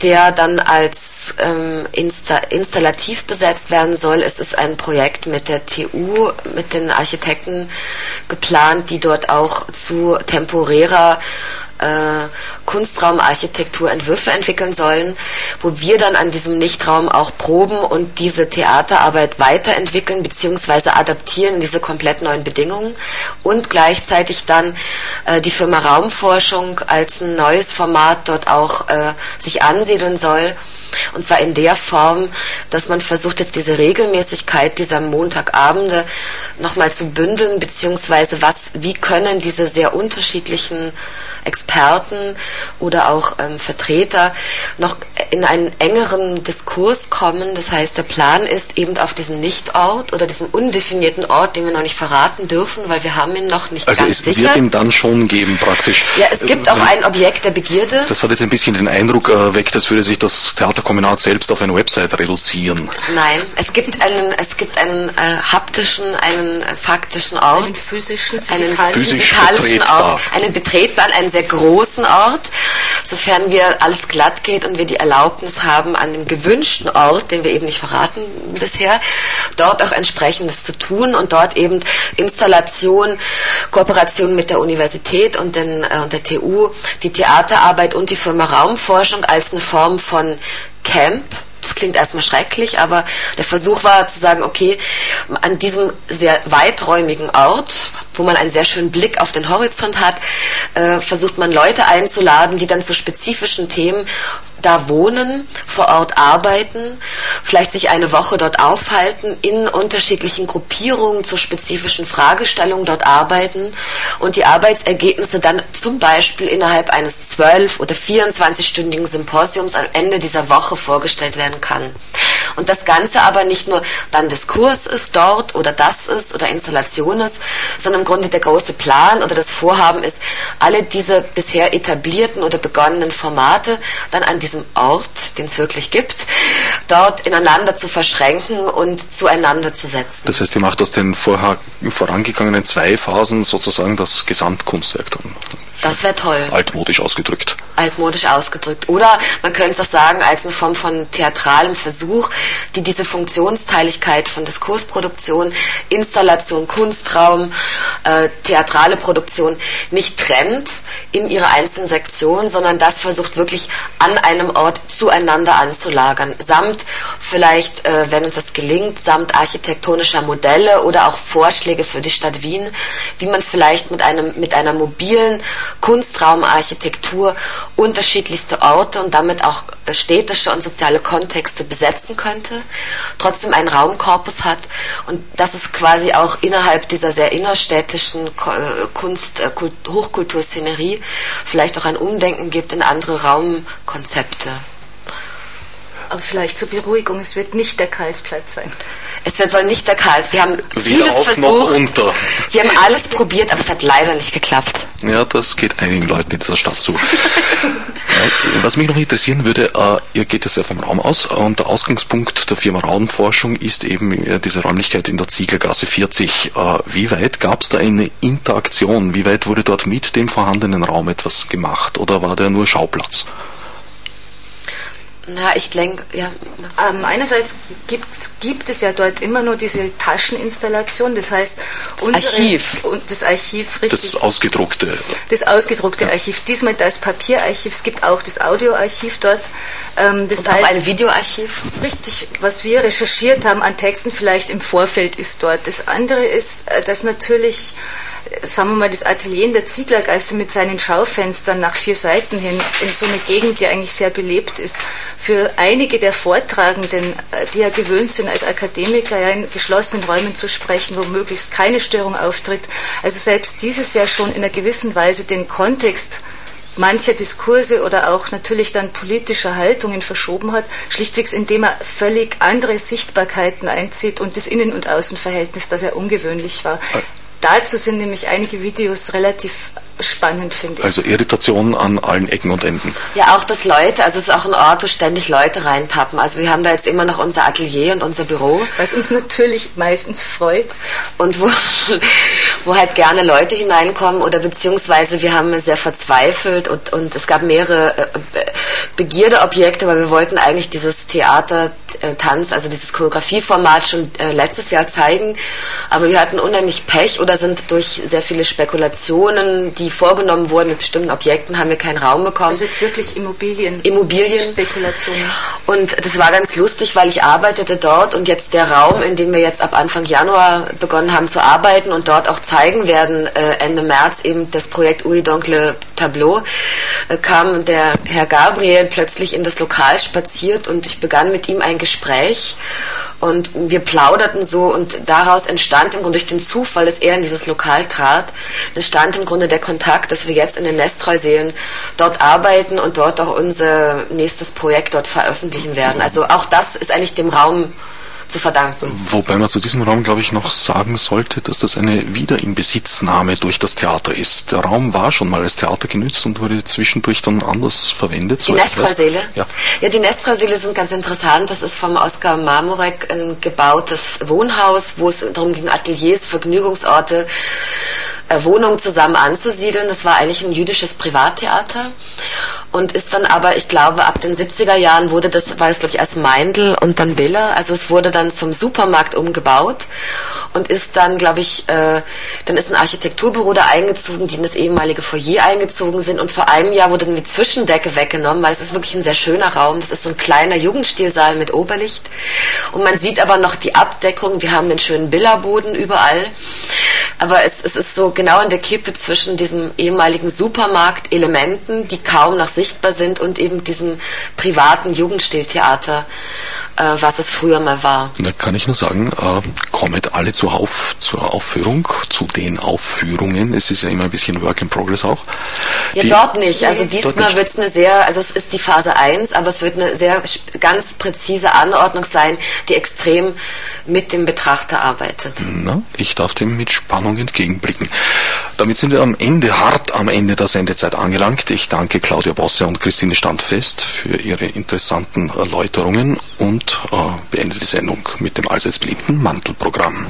[SPEAKER 3] der dann als ähm, insta installativ besetzt werden soll. Es ist ein Projekt mit der TU, mit den Architekten geplant, die dort auch zu temporärer äh, Kunstraumarchitektur Entwürfe entwickeln sollen, wo wir dann an diesem Nichtraum auch proben und diese Theaterarbeit weiterentwickeln bzw. adaptieren in diese komplett neuen Bedingungen und gleichzeitig dann äh, die Firma Raumforschung als ein neues Format dort auch äh, sich ansiedeln soll. Und zwar in der Form, dass man versucht, jetzt diese Regelmäßigkeit dieser Montagabende nochmal zu bündeln, beziehungsweise was, wie können diese sehr unterschiedlichen Experten oder auch ähm, Vertreter noch in einen engeren Diskurs kommen. Das heißt, der Plan ist eben auf diesem Nichtort oder diesem undefinierten Ort, den wir noch nicht verraten dürfen, weil wir haben ihn noch nicht
[SPEAKER 2] also
[SPEAKER 3] ganz
[SPEAKER 2] sicher. Also es wird ihn dann schon geben praktisch.
[SPEAKER 3] Ja, es gibt auch ein Objekt der Begierde.
[SPEAKER 2] Das hat jetzt ein bisschen den Eindruck erweckt, als würde sich das Theaterkombinat selbst auf eine Website reduzieren.
[SPEAKER 3] Nein, es gibt einen, es gibt einen äh, haptischen, einen äh, faktischen Ort.
[SPEAKER 5] Einen physischen,
[SPEAKER 3] einen physisch physikalischen Ort, einen betretbaren, einen sehr großen Ort, sofern wir alles glatt geht und wir die Erlaubnis haben, an dem gewünschten Ort, den wir eben nicht verraten bisher, dort auch entsprechendes zu tun und dort eben Installation, Kooperation mit der Universität und, den, äh, und der TU, die Theaterarbeit und die Firma Raumforschung als eine Form von Camp klingt erstmal schrecklich, aber der Versuch war zu sagen, okay, an diesem sehr weiträumigen Ort, wo man einen sehr schönen Blick auf den Horizont hat, äh, versucht man Leute einzuladen, die dann zu spezifischen Themen da wohnen, vor Ort arbeiten, vielleicht sich eine Woche dort aufhalten, in unterschiedlichen Gruppierungen zu spezifischen Fragestellungen dort arbeiten und die Arbeitsergebnisse dann zum Beispiel innerhalb eines 12- oder 24-stündigen Symposiums am Ende dieser Woche vorgestellt werden kann. Und das Ganze aber nicht nur dann Diskurs ist dort oder das ist oder Installation ist, sondern im Grunde der große Plan oder das Vorhaben ist, alle diese bisher etablierten oder begonnenen Formate dann an diesem Ort, den es wirklich gibt, dort ineinander zu verschränken und zueinander zu setzen.
[SPEAKER 2] Das heißt, ihr macht aus den vorher vorangegangenen zwei Phasen sozusagen das Gesamtkunstwerk dann.
[SPEAKER 3] Das wäre toll.
[SPEAKER 2] Altmodisch ausgedrückt.
[SPEAKER 3] Altmodisch ausgedrückt. Oder man könnte es auch sagen als eine Form von theatralem Versuch, die diese Funktionsteiligkeit von Diskursproduktion, Installation, Kunstraum, äh, theatrale Produktion nicht trennt in ihre einzelnen Sektionen, sondern das versucht wirklich an einem Ort zueinander anzulagern. Samt vielleicht, äh, wenn uns das gelingt, samt architektonischer Modelle oder auch Vorschläge für die Stadt Wien, wie man vielleicht mit einem, mit einer mobilen Kunstraumarchitektur unterschiedlichste Orte und damit auch äh, städtische und soziale Kontexte besetzen könnte, trotzdem einen Raumkorpus hat und dass es quasi auch innerhalb dieser sehr innerstädtischen äh, Kunst, äh, Hochkulturszenerie vielleicht auch ein Umdenken gibt in andere Raumkonzepte.
[SPEAKER 5] Aber vielleicht zur Beruhigung, es wird nicht der Karlsplatz sein.
[SPEAKER 3] Es wird, soll nicht der Karls. Wir haben
[SPEAKER 2] Weder
[SPEAKER 3] vieles
[SPEAKER 2] auf
[SPEAKER 3] versucht.
[SPEAKER 2] noch unter.
[SPEAKER 3] Wir haben alles probiert, aber es hat leider nicht geklappt.
[SPEAKER 2] Ja, das geht einigen Leuten in dieser Stadt zu. <laughs> Was mich noch interessieren würde, äh, ihr geht jetzt ja vom Raum aus und der Ausgangspunkt der Firma Raumforschung ist eben äh, diese Räumlichkeit in der Zieglergasse 40. Äh, Wie weit gab es da eine Interaktion? Wie weit wurde dort mit dem vorhandenen Raum etwas gemacht oder war der nur Schauplatz?
[SPEAKER 3] Na, ich denke, ja.
[SPEAKER 5] Ähm, einerseits gibt, gibt es ja dort immer nur diese Tascheninstallation, das heißt unsere,
[SPEAKER 3] Archiv.
[SPEAKER 5] Und das Archiv, richtig.
[SPEAKER 2] Das ausgedruckte.
[SPEAKER 5] Das ausgedruckte Archiv. Diesmal das Papierarchiv, es gibt auch das Audioarchiv dort. Ähm, das
[SPEAKER 3] Und
[SPEAKER 5] heißt,
[SPEAKER 3] auch ein Videoarchiv.
[SPEAKER 5] Richtig, was wir recherchiert haben an Texten vielleicht im Vorfeld ist dort. Das andere ist, äh, dass natürlich, sagen wir mal, das Atelier in der Zieglergasse mit seinen Schaufenstern nach vier Seiten hin in so eine Gegend, die eigentlich sehr belebt ist, für einige der Vortragenden, äh, die ja gewöhnt sind, als Akademiker ja in geschlossenen Räumen zu sprechen, wo möglichst keine Störung auftritt. Also selbst dieses ja schon in einer gewissen Weise den Kontext mancher Diskurse oder auch natürlich dann politischer Haltungen verschoben hat, schlichtweg indem er völlig andere Sichtbarkeiten einzieht und das Innen- und Außenverhältnis, das ja ungewöhnlich war. Dazu sind nämlich einige Videos relativ spannend, finde ich.
[SPEAKER 2] Also Irritation an allen Ecken und Enden.
[SPEAKER 3] Ja, auch das Leute, also es ist auch ein Ort, wo ständig Leute reintappen. Also wir haben da jetzt immer noch unser Atelier und unser Büro.
[SPEAKER 5] Was uns natürlich meistens freut.
[SPEAKER 3] Und wo, <laughs> wo halt gerne Leute hineinkommen oder beziehungsweise wir haben sehr verzweifelt und, und es gab mehrere äh, Be- Begierdeobjekte, weil wir wollten eigentlich dieses Theater, äh, Tanz, also dieses Choreografieformat schon äh, letztes Jahr zeigen, aber wir hatten unheimlich Pech oder sind durch sehr viele Spekulationen, die vorgenommen wurden mit bestimmten Objekten, haben wir keinen Raum bekommen.
[SPEAKER 5] Also jetzt wirklich Immobilien.
[SPEAKER 3] Immobilien.
[SPEAKER 5] Spekulationen.
[SPEAKER 3] Und das war ganz lustig, weil ich arbeitete dort und jetzt der Raum, in dem wir jetzt ab Anfang Januar begonnen haben zu arbeiten und dort auch zeigen werden, äh, Ende März eben das Projekt Ui Donkle Tableau, äh, kam der Herr Gabriel plötzlich in das Lokal spaziert und ich begann mit ihm ein Gespräch und wir plauderten so und daraus entstand im Grunde durch den Zufall, dass er in dieses Lokal trat, entstand im Grunde der Kontakt, dass wir jetzt in den Nestreuseelen dort arbeiten und dort auch unser nächstes Projekt dort veröffentlichen werden. Also auch das ist eigentlich dem Raum zu verdanken.
[SPEAKER 2] Wobei man zu diesem Raum, glaube ich, noch sagen sollte, dass das eine Wiederinbesitznahme durch das Theater ist. Der Raum war schon mal als Theater genützt und wurde zwischendurch dann anders verwendet.
[SPEAKER 3] Die Nestreuseele?
[SPEAKER 2] Ja.
[SPEAKER 3] ja, die Nestreuseele sind ganz interessant. Das ist vom Oskar Marmorek ein gebautes Wohnhaus, wo es darum ging, Ateliers, Vergnügungsorte Wohnung zusammen anzusiedeln. Das war eigentlich ein jüdisches Privattheater. Und ist dann aber, ich glaube, ab den 70er Jahren wurde das, war es glaube ich erst Meindl und dann Biller, also es wurde dann zum Supermarkt umgebaut und ist dann, glaube ich, äh, dann ist ein Architekturbüro da eingezogen, die in das ehemalige Foyer eingezogen sind. Und vor einem Jahr wurde dann die Zwischendecke weggenommen, weil es ist wirklich ein sehr schöner Raum, das ist so ein kleiner Jugendstilsaal mit Oberlicht. Und man sieht aber noch die Abdeckung, wir haben den schönen Billerboden überall, aber es, es ist so genau in der Kippe zwischen diesem ehemaligen Supermarkt-Elementen, die kaum noch sichtbar sind, und eben diesem privaten Jugendstiltheater, was es früher mal war.
[SPEAKER 2] Da kann ich nur sagen, äh, kommt alle zu auf, zur Aufführung, zu den Aufführungen. Es ist ja immer ein bisschen Work in Progress auch.
[SPEAKER 3] Ja, die, dort nicht. Also diesmal wird es eine sehr, also es ist die Phase 1, aber es wird eine sehr ganz präzise Anordnung sein, die extrem mit dem Betrachter arbeitet.
[SPEAKER 2] Na, ich darf dem mit Spannung entgegenblicken. Damit sind wir am Ende, hart am Ende der Sendezeit angelangt. Ich danke Claudia Bosse und Christine Standfest für ihre interessanten Erläuterungen äh, beende die Sendung mit dem allseits beliebten Mantelprogramm.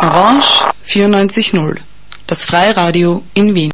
[SPEAKER 14] Orange 94.0, das Freiradio in Wien.